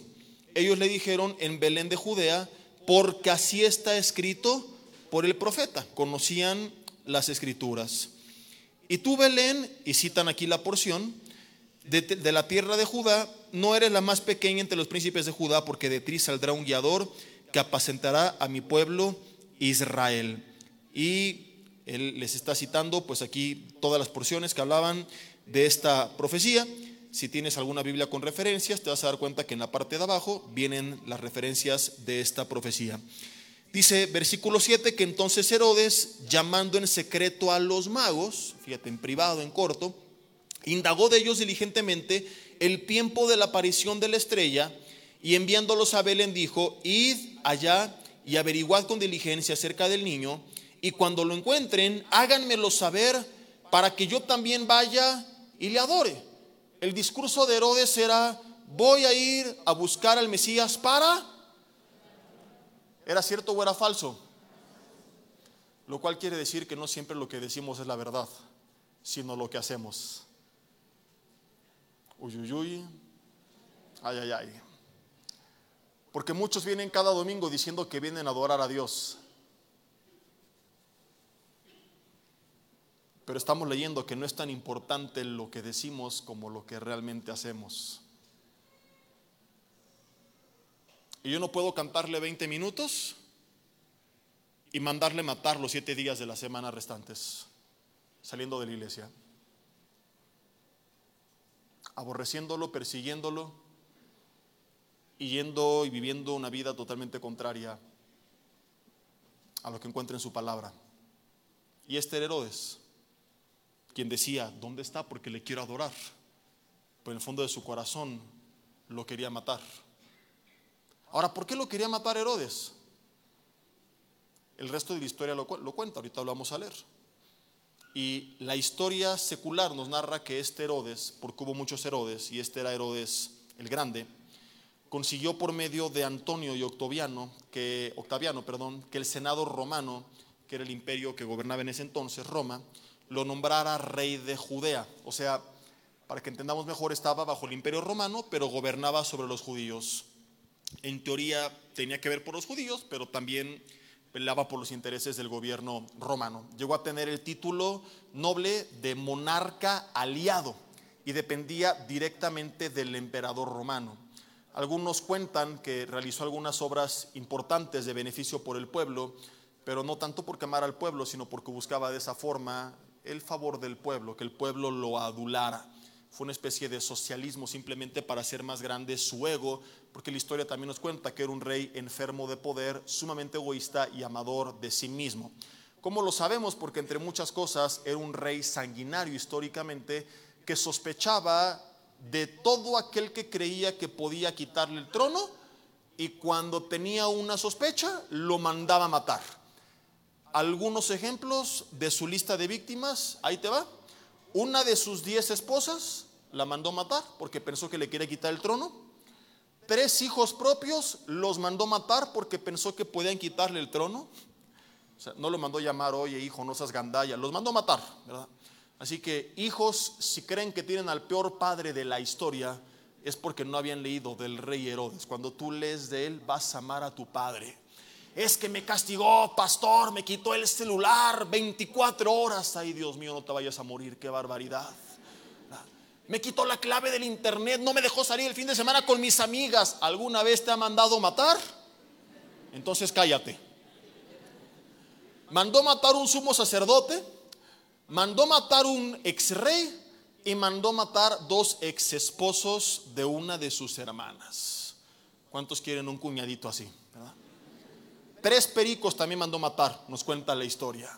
Ellos le dijeron en Belén de Judea, porque así está escrito por el profeta. Conocían las escrituras. Y tú, Belén, y citan aquí la porción, de, de, la tierra de Judá, no eres la más pequeña entre los príncipes de Judá, porque de ti saldrá un guiador que apacentará a mi pueblo Israel. Y él les está citando, pues aquí todas las porciones que hablaban de esta profecía. Si tienes alguna Biblia con referencias, te vas a dar cuenta que en la parte de abajo vienen las referencias de esta profecía. Dice versículo 7 que entonces Herodes, llamando en secreto a los magos, fíjate, en privado, en corto, indagó de ellos diligentemente el tiempo de la aparición de la estrella y enviándolos a Belén dijo, id allá y averiguad con diligencia acerca del niño y cuando lo encuentren, háganmelo saber para que yo también vaya y le adore. El discurso de Herodes era, voy a ir a buscar al Mesías para... ¿Era cierto o era falso? Lo cual quiere decir que no siempre lo que decimos es la verdad, sino lo que hacemos. Uy, uy, uy. Ay, ay, ay. Porque muchos vienen cada domingo diciendo que vienen a adorar a Dios. Pero estamos leyendo que no es tan importante lo que decimos como lo que realmente hacemos. Y yo no puedo cantarle 20 minutos y mandarle matar los siete días de la semana restantes, saliendo de la iglesia, aborreciéndolo, persiguiéndolo y yendo y viviendo una vida totalmente contraria a lo que encuentra en su palabra. Y este Herodes, quien decía, ¿dónde está? Porque le quiero adorar. Pero en el fondo de su corazón lo quería matar. Ahora, ¿por qué lo quería matar Herodes? El resto de la historia lo, lo cuenta, ahorita lo vamos a leer. Y la historia secular nos narra que este Herodes, porque hubo muchos Herodes, y este era Herodes el Grande, consiguió por medio de Antonio y Octaviano, que, Octaviano, perdón, que el Senado romano, que era el imperio que gobernaba en ese entonces, Roma, lo nombrara rey de Judea. O sea, para que entendamos mejor, estaba bajo el imperio romano, pero gobernaba sobre los judíos. En teoría tenía que ver por los judíos, pero también peleaba por los intereses del gobierno romano. Llegó a tener el título noble de monarca aliado y dependía directamente del emperador romano. Algunos cuentan que realizó algunas obras importantes de beneficio por el pueblo, pero no tanto por quemar al pueblo, sino porque buscaba de esa forma el favor del pueblo, que el pueblo lo adulara. Fue una especie de socialismo simplemente para hacer más grande su ego, porque la historia también nos cuenta que era un rey enfermo de poder, sumamente egoísta y amador de sí mismo. ¿Cómo lo sabemos? Porque entre muchas cosas era un rey sanguinario históricamente que sospechaba de todo aquel que creía que podía quitarle el trono y cuando tenía una sospecha lo mandaba a matar. Algunos ejemplos de su lista de víctimas. Ahí te va. Una de sus diez esposas la mandó matar porque pensó que le quería quitar el trono. Tres hijos propios los mandó matar porque pensó que podían quitarle el trono. O sea, no lo mandó llamar, oye hijo, no seas gandalla, los mandó matar, ¿verdad? Así que hijos, si creen que tienen al peor padre de la historia, es porque no habían leído del rey Herodes. Cuando tú lees de él, vas a amar a tu padre. Es que me castigó, pastor, me quitó el celular 24 horas. Ay, Dios mío, no te vayas a morir, qué barbaridad. Me quitó la clave del internet, no me dejó salir el fin de semana con mis amigas. ¿Alguna vez te ha mandado matar? Entonces cállate. Mandó matar un sumo sacerdote, mandó matar un ex rey y mandó matar dos ex esposos de una de sus hermanas. ¿Cuántos quieren un cuñadito así? Tres pericos también mandó matar, nos cuenta la historia.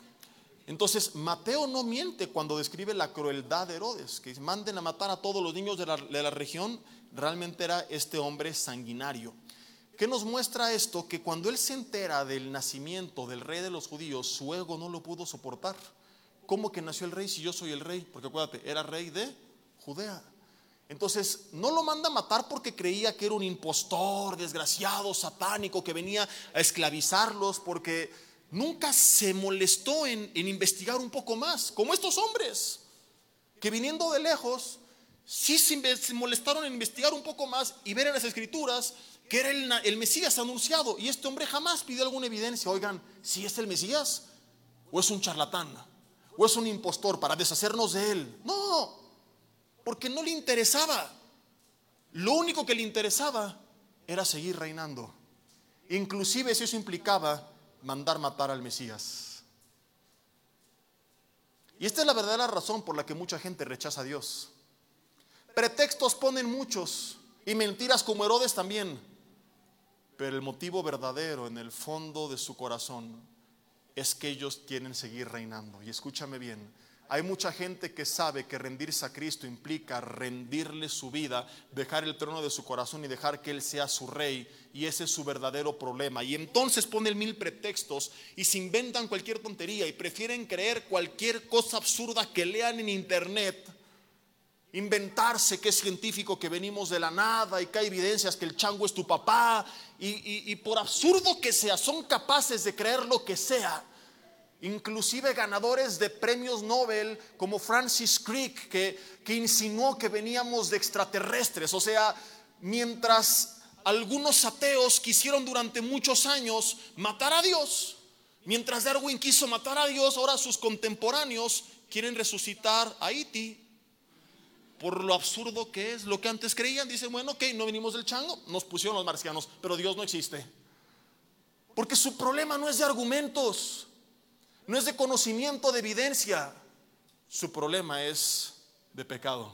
Entonces, Mateo no miente cuando describe la crueldad de Herodes, que manden a matar a todos los niños de la, región, realmente era este hombre sanguinario. ¿Qué nos muestra esto? Que cuando él se entera del nacimiento del rey de los judíos, su ego no lo pudo soportar. ¿Cómo que nació el rey si yo soy el rey? Porque acuérdate, era rey de Judea. Entonces, no lo manda a matar porque creía que era un impostor, desgraciado, satánico, que venía a esclavizarlos, porque nunca se molestó en, investigar un poco más, como estos hombres, que viniendo de lejos, sí se molestaron en investigar un poco más y ver en las escrituras que era el, Mesías anunciado. Y este hombre jamás pidió alguna evidencia, oigan, si es el Mesías o es un charlatán o es un impostor para deshacernos de él. No, porque no le interesaba. Lo único que le interesaba era seguir reinando. Inclusive si eso implicaba mandar matar al Mesías. Y esta es la verdadera razón por la que mucha gente rechaza a Dios. Pretextos ponen muchos y mentiras como Herodes también. Pero el motivo verdadero en el fondo de su corazón es que ellos quieren seguir reinando. Y escúchame bien, hay mucha gente que sabe que rendirse a Cristo implica rendirle su vida, dejar el trono de su corazón y dejar que Él sea su rey. Y ese es su verdadero problema. Y entonces ponen mil pretextos y se inventan cualquier tontería y prefieren creer cualquier cosa absurda que lean en internet. Inventarse que es científico, que venimos de la nada y que hay evidencias que el chango es tu papá. Y, y por absurdo que sea, son capaces de creer lo que sea inclusive ganadores de premios Nobel como Francis Crick, que, que insinuó que veníamos de extraterrestres. O sea, mientras algunos ateos quisieron durante muchos años matar a Dios, mientras Darwin quiso matar a Dios, ahora sus contemporáneos quieren resucitar a Iti. Por lo absurdo que es, lo que antes creían, dicen, bueno, ok, no venimos del chango, nos pusieron los marcianos, pero Dios no existe. Porque su problema no es de argumentos, no es de conocimiento, de evidencia. Su problema es de pecado.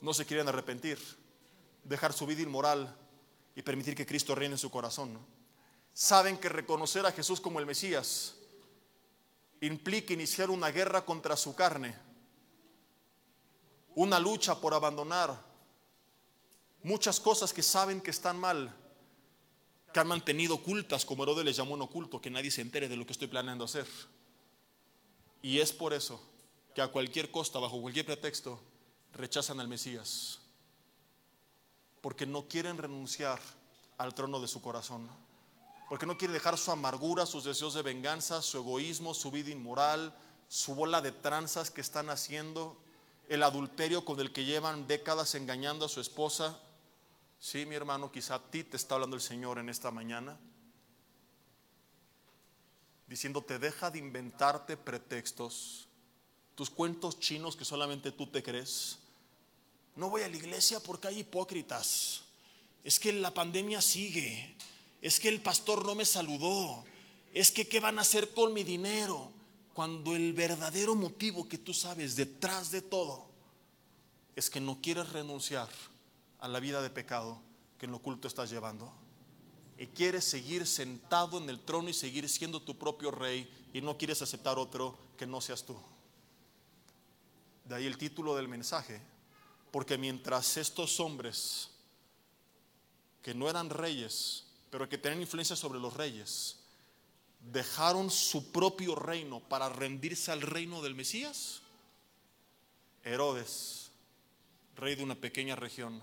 No se quieren arrepentir, dejar su vida inmoral y permitir que Cristo reine en su corazón. Saben que reconocer a Jesús como el Mesías implica iniciar una guerra contra su carne, una lucha por abandonar muchas cosas que saben que están mal que han mantenido ocultas, como Herodes les llamó un oculto, que nadie se entere de lo que estoy planeando hacer. Y es por eso que a cualquier costa, bajo cualquier pretexto, rechazan al Mesías. Porque no quieren renunciar al trono de su corazón. Porque no quieren dejar su amargura, sus deseos de venganza, su egoísmo, su vida inmoral, su bola de tranzas que están haciendo, el adulterio con el que llevan décadas engañando a su esposa, Sí, mi hermano, quizá a ti te está hablando el Señor en esta mañana, diciéndote, deja de inventarte pretextos, tus cuentos chinos que solamente tú te crees. No voy a la iglesia porque hay hipócritas. Es que la pandemia sigue. Es que el pastor no me saludó. Es que qué van a hacer con mi dinero. Cuando el verdadero motivo que tú sabes detrás de todo es que no quieres renunciar a la vida de pecado que en lo oculto estás llevando. Y quieres seguir sentado en el trono y seguir siendo tu propio rey y no quieres aceptar otro que no seas tú. De ahí el título del mensaje. Porque mientras estos hombres que no eran reyes, pero que tenían influencia sobre los reyes, dejaron su propio reino para rendirse al reino del Mesías? Herodes, rey de una pequeña región,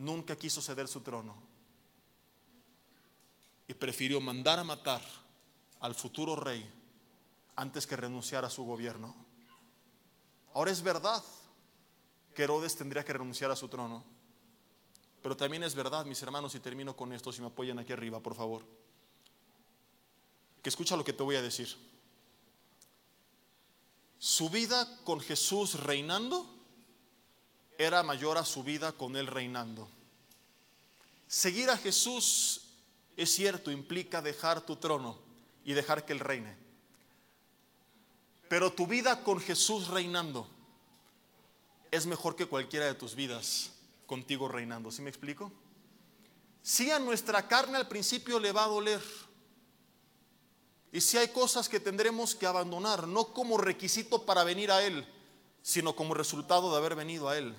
nunca quiso ceder su trono y prefirió mandar a matar al futuro rey antes que renunciar a su gobierno. Ahora es verdad que Herodes tendría que renunciar a su trono, pero también es verdad, mis hermanos, y termino con esto, si me apoyan aquí arriba, por favor, que escucha lo que te voy a decir. Su vida con Jesús reinando era mayor a su vida con Él reinando. Seguir a Jesús es cierto, implica dejar tu trono y dejar que Él reine. Pero tu vida con Jesús reinando es mejor que cualquiera de tus vidas contigo reinando. ¿Sí me explico? Si a nuestra carne al principio le va a doler. Y si hay cosas que tendremos que abandonar, no como requisito para venir a Él, sino como resultado de haber venido a Él.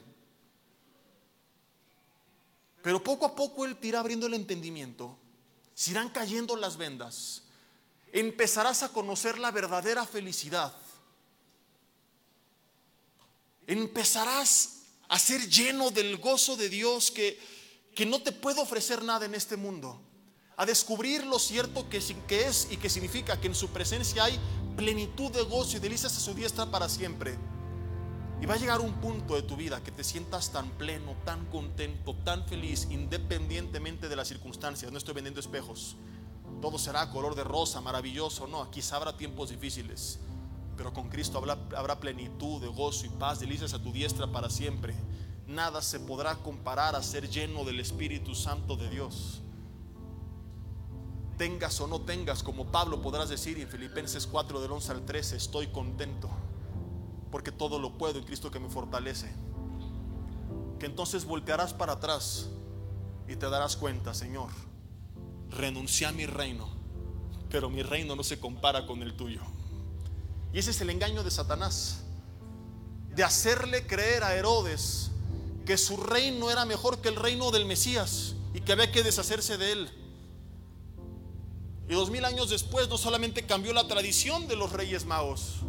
Pero poco a poco Él te irá abriendo el entendimiento, se irán cayendo las vendas, empezarás a conocer la verdadera felicidad, empezarás a ser lleno del gozo de Dios que, que no te puede ofrecer nada en este mundo, a descubrir lo cierto que, que es y que significa que en su presencia hay plenitud de gozo y delicias a su diestra para siempre. Y va a llegar un punto de tu vida que te sientas tan pleno, tan contento, tan feliz, independientemente de las circunstancias. No estoy vendiendo espejos. Todo será color de rosa, maravilloso. No, aquí habrá tiempos difíciles. Pero con Cristo habrá, habrá plenitud de gozo y paz, delicias a tu diestra para siempre. Nada se podrá comparar a ser lleno del Espíritu Santo de Dios. Tengas o no tengas, como Pablo podrás decir en Filipenses 4 del 11 al 13, estoy contento porque todo lo puedo en Cristo que me fortalece. Que entonces voltearás para atrás y te darás cuenta, Señor, renuncié a mi reino, pero mi reino no se compara con el tuyo. Y ese es el engaño de Satanás, de hacerle creer a Herodes que su reino era mejor que el reino del Mesías y que había que deshacerse de él. Y dos mil años después no solamente cambió la tradición de los reyes magos,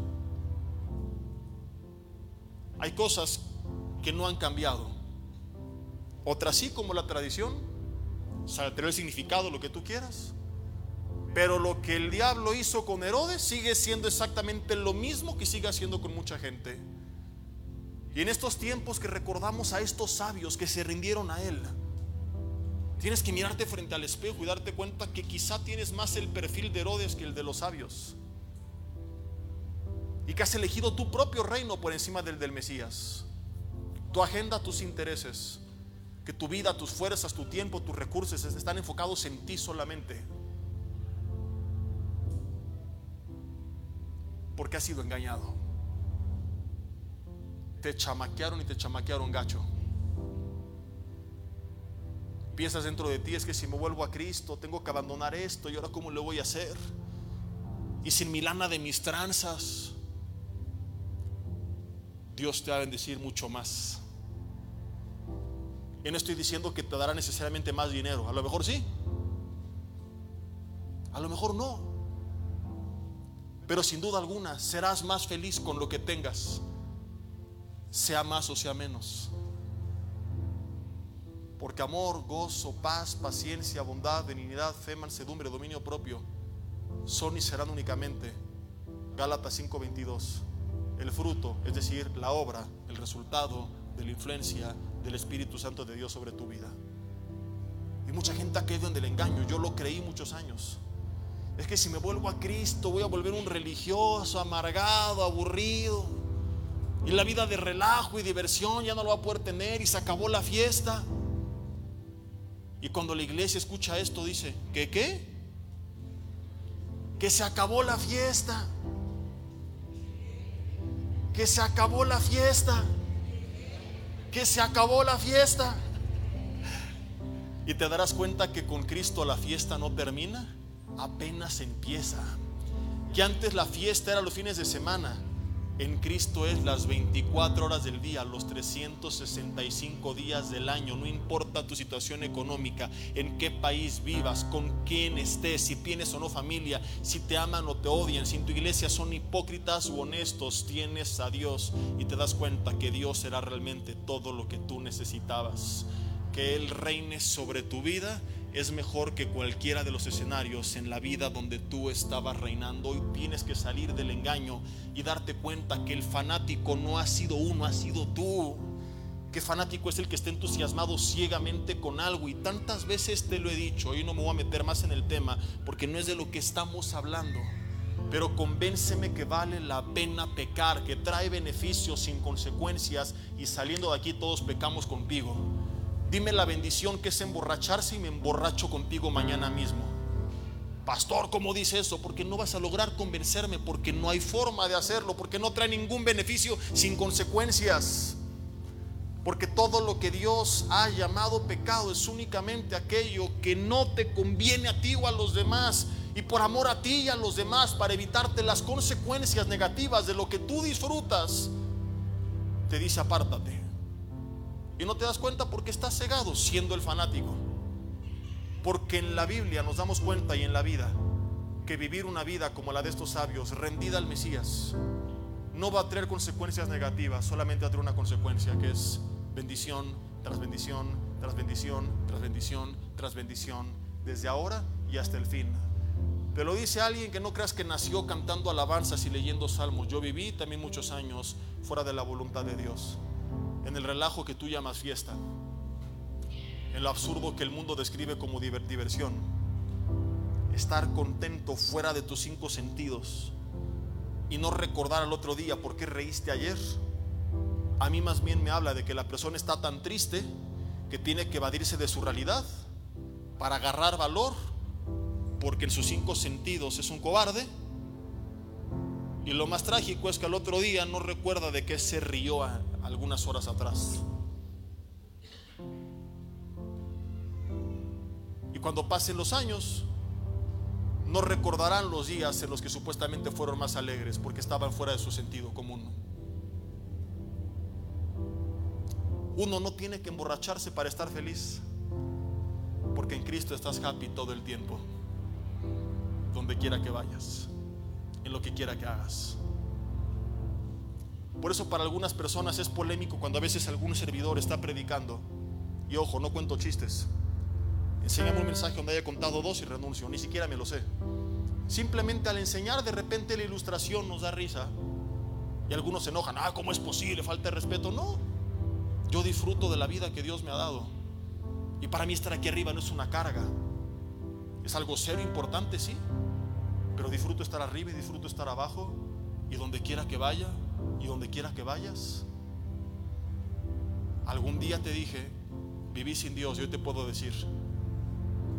hay cosas que no han cambiado. Otras sí, como la tradición, tener el significado, lo que tú quieras. Pero lo que el diablo hizo con Herodes sigue siendo exactamente lo mismo que sigue haciendo con mucha gente. Y en estos tiempos que recordamos a estos sabios que se rindieron a él, tienes que mirarte frente al espejo y darte cuenta que quizá tienes más el perfil de Herodes que el de los sabios y que has elegido tu propio reino por encima del del Mesías. Tu agenda, tus intereses, que tu vida, tus fuerzas, tu tiempo, tus recursos están enfocados en ti solamente. Porque has sido engañado. Te chamaquearon y te chamaquearon gacho. Piensas dentro de ti, es que si me vuelvo a Cristo, tengo que abandonar esto y ahora cómo lo voy a hacer. Y sin mi lana de mis tranzas, Dios te va a bendecir mucho más. Y no estoy diciendo que te dará necesariamente más dinero. A lo mejor sí. A lo mejor no. Pero sin duda alguna serás más feliz con lo que tengas. Sea más o sea menos. Porque amor, gozo, paz, paciencia, bondad, benignidad, fe, mansedumbre, dominio propio son y serán únicamente Gálatas 5:22 el fruto, es decir, la obra, el resultado de la influencia del Espíritu Santo de Dios sobre tu vida. Y mucha gente ha caído en el engaño, yo lo creí muchos años. Es que si me vuelvo a Cristo voy a volver un religioso, amargado, aburrido. Y la vida de relajo y diversión ya no lo va a poder tener y se acabó la fiesta. Y cuando la iglesia escucha esto dice, ¿qué qué? Que se acabó la fiesta que se acabó la fiesta, que se acabó la fiesta. Y te darás cuenta que con Cristo la fiesta no termina, apenas empieza. Que antes la fiesta era los fines de semana, En Cristo es las 24 horas del día, los 365 días del año, no importa tu situación económica, en qué país vivas, con quién estés, si tienes o no familia, si te aman o te odian, si en tu iglesia son hipócritas u honestos, tienes a Dios y te das cuenta que Dios será realmente todo lo que tú necesitabas, que Él reine sobre tu vida es mejor que cualquiera de los escenarios en la vida donde tú estabas reinando. Hoy tienes que salir del engaño y darte cuenta que el fanático no ha sido uno, ha sido tú. Que fanático es el que está entusiasmado ciegamente con algo. Y tantas veces te lo he dicho, hoy no me voy a meter más en el tema porque no es de lo que estamos hablando. Pero convénceme que vale la pena pecar, que trae beneficios sin consecuencias y saliendo de aquí todos pecamos contigo. Dime la bendición que es emborracharse y me emborracho contigo mañana mismo. Pastor, ¿cómo dice eso? Porque no vas a lograr convencerme, porque no hay forma de hacerlo, porque no trae ningún beneficio sin consecuencias. Porque todo lo que Dios ha llamado pecado es únicamente aquello que no te conviene a ti o a los demás. Y por amor a ti y a los demás, para evitarte las consecuencias negativas de lo que tú disfrutas, te dice apártate. Y no te das cuenta porque estás cegado siendo el fanático. Porque en la Biblia nos damos cuenta y en la vida que vivir una vida como la de estos sabios, rendida al Mesías, no va a traer consecuencias negativas, solamente va a traer una consecuencia que es bendición tras bendición, tras bendición, tras bendición, tras bendición, desde ahora y hasta el fin. Te lo dice alguien que no creas que nació cantando alabanzas y leyendo salmos. Yo viví también muchos años fuera de la voluntad de Dios en el relajo que tú llamas fiesta, en lo absurdo que el mundo describe como diversión, estar contento fuera de tus cinco sentidos y no recordar al otro día por qué reíste ayer, a mí más bien me habla de que la persona está tan triste que tiene que evadirse de su realidad para agarrar valor, porque en sus cinco sentidos es un cobarde. Y lo más trágico es que al otro día no recuerda de qué se rió algunas horas atrás. Y cuando pasen los años, no recordarán los días en los que supuestamente fueron más alegres porque estaban fuera de su sentido común. Uno no tiene que emborracharse para estar feliz, porque en Cristo estás happy todo el tiempo, donde quiera que vayas, en lo que quiera que hagas. Por eso para algunas personas es polémico cuando a veces algún servidor está predicando. Y ojo, no cuento chistes. Enséñame un mensaje donde haya contado dos y renuncio. Ni siquiera me lo sé. Simplemente al enseñar de repente la ilustración nos da risa. Y algunos se enojan. Ah, ¿cómo es posible? Falta de respeto. No. Yo disfruto de la vida que Dios me ha dado. Y para mí estar aquí arriba no es una carga. Es algo serio, importante, sí. Pero disfruto estar arriba y disfruto estar abajo. Y donde quiera que vaya, y donde quiera que vayas. Algún día te dije, viví sin Dios, yo te puedo decir,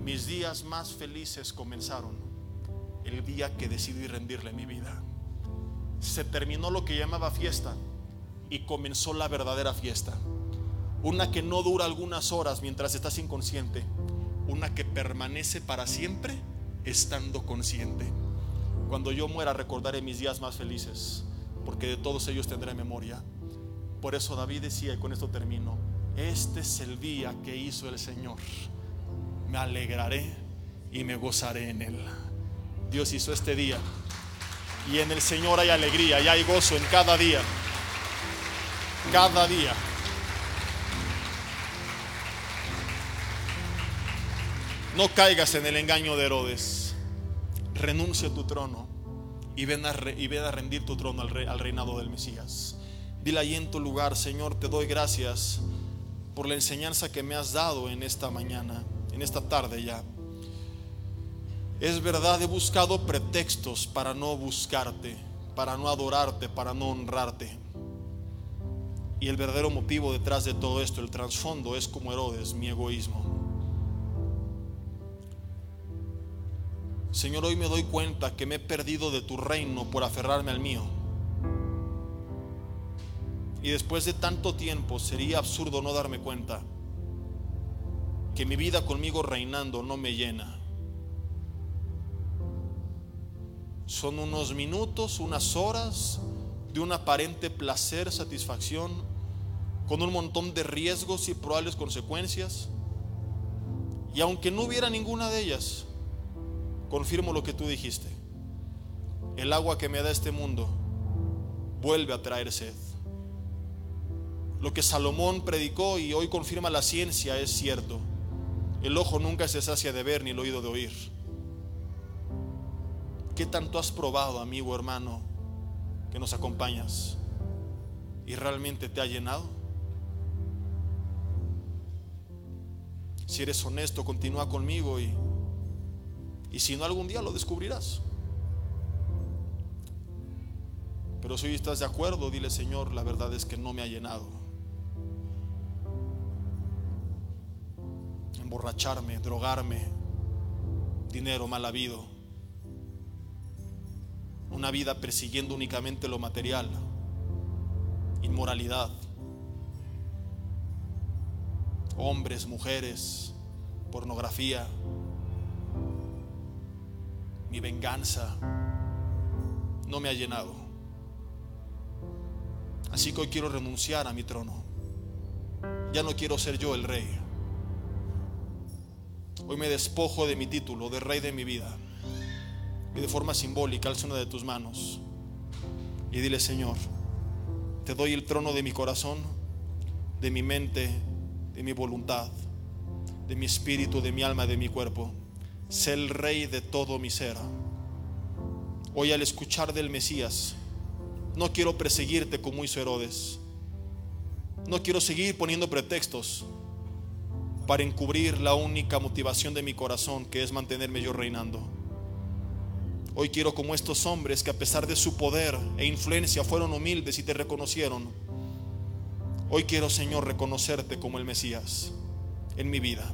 mis días más felices comenzaron el día que decidí rendirle mi vida. Se terminó lo que llamaba fiesta y comenzó la verdadera fiesta. Una que no dura algunas horas mientras estás inconsciente, una que permanece para siempre estando consciente. Cuando yo muera recordaré mis días más felices porque de todos ellos tendré memoria. Por eso David decía, y con esto termino, este es el día que hizo el Señor. Me alegraré y me gozaré en él. Dios hizo este día. Y en el Señor hay alegría y hay gozo en cada día. Cada día. No caigas en el engaño de Herodes. Renuncia a tu trono y ven a, a rendir tu trono al, al reinado del Mesías. Dile ahí en tu lugar, Señor, te doy gracias por la enseñanza que me has dado en esta mañana, en esta tarde ya. Es verdad, he buscado pretextos para no buscarte, para no adorarte, para no honrarte. Y el verdadero motivo detrás de todo esto, el trasfondo, es como Herodes, mi egoísmo. Señor, hoy me doy cuenta que me he perdido de tu reino por aferrarme al mío. Y después de tanto tiempo sería absurdo no darme cuenta que mi vida conmigo reinando no me llena. Son unos minutos, unas horas, de un aparente placer, satisfacción, con un montón de riesgos y probables consecuencias. Y aunque no hubiera ninguna de ellas, confirmo lo que tú dijiste. El agua que me da este mundo vuelve a traer sed. Lo que Salomón predicó y hoy confirma la ciencia es cierto. El ojo nunca se sacia de ver ni el oído de oír. ¿Qué tanto has probado, amigo, hermano, que nos acompañas? ¿Y realmente te ha llenado? Si eres honesto, continúa conmigo y, y si no, algún día lo descubrirás. Pero si estás de acuerdo, dile Señor, la verdad es que no me ha llenado. Emborracharme, drogarme, dinero mal habido. Una vida persiguiendo únicamente lo material, inmoralidad. Hombres, mujeres, pornografía, mi venganza no me ha llenado. Así que hoy quiero renunciar a mi trono. Ya no quiero ser yo el rey. Hoy me despojo de mi título de rey de mi vida. Y de forma simbólica alza una de tus manos. Y dile, Señor, te doy el trono de mi corazón, de mi mente, de mi voluntad, de mi espíritu, de mi alma, de mi cuerpo. Sé el rey de todo mi ser. Hoy al escuchar del Mesías, no quiero perseguirte como hizo Herodes. No quiero seguir poniendo pretextos para encubrir la única motivación de mi corazón, que es mantenerme yo reinando. Hoy quiero como estos hombres que a pesar de su poder e influencia fueron humildes y te reconocieron. Hoy quiero, Señor, reconocerte como el Mesías en mi vida.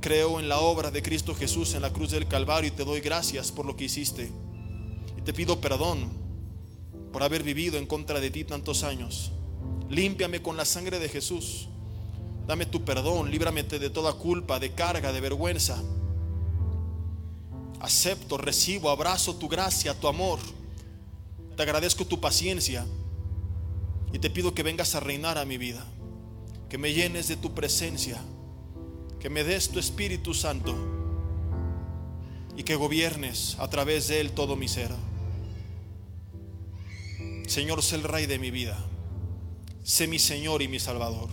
Creo en la obra de Cristo Jesús en la cruz del Calvario y te doy gracias por lo que hiciste. Y te pido perdón por haber vivido en contra de ti tantos años. Límpiame con la sangre de Jesús. Dame tu perdón, líbrame de toda culpa, de carga, de vergüenza. Acepto, recibo, abrazo tu gracia, tu amor. Te agradezco tu paciencia y te pido que vengas a reinar a mi vida, que me llenes de tu presencia, que me des tu Espíritu Santo y que gobiernes a través de él todo mi ser. Señor, sé el rey de mi vida. Sé mi Señor y mi Salvador.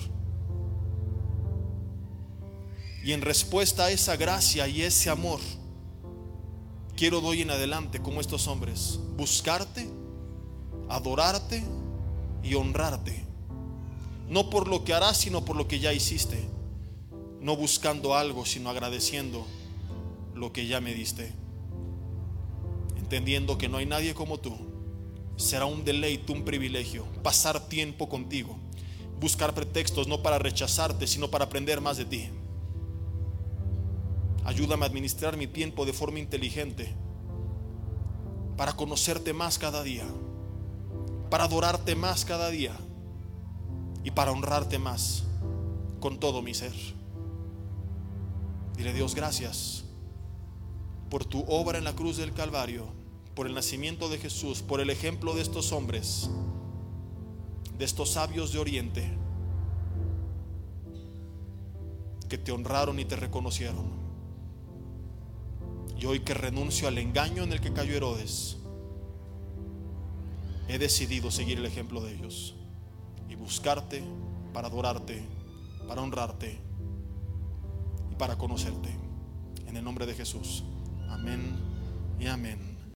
Y en respuesta a esa gracia y ese amor, quiero doy en adelante como estos hombres, buscarte, adorarte y honrarte. No por lo que harás, sino por lo que ya hiciste. No buscando algo, sino agradeciendo lo que ya me diste. Entendiendo que no hay nadie como tú será un deleite, un privilegio pasar tiempo contigo, buscar pretextos no para rechazarte, sino para aprender más de ti. Ayúdame a administrar mi tiempo de forma inteligente, para conocerte más cada día, para adorarte más cada día y para honrarte más con todo mi ser. Dile Dios gracias por tu obra en la cruz del Calvario por el nacimiento de Jesús, por el ejemplo de estos hombres, de estos sabios de Oriente, que te honraron y te reconocieron. Y hoy que renuncio al engaño en el que cayó Herodes, he decidido seguir el ejemplo de ellos y buscarte para adorarte, para honrarte para conocerte. En el nombre de Jesús. Amén y amén.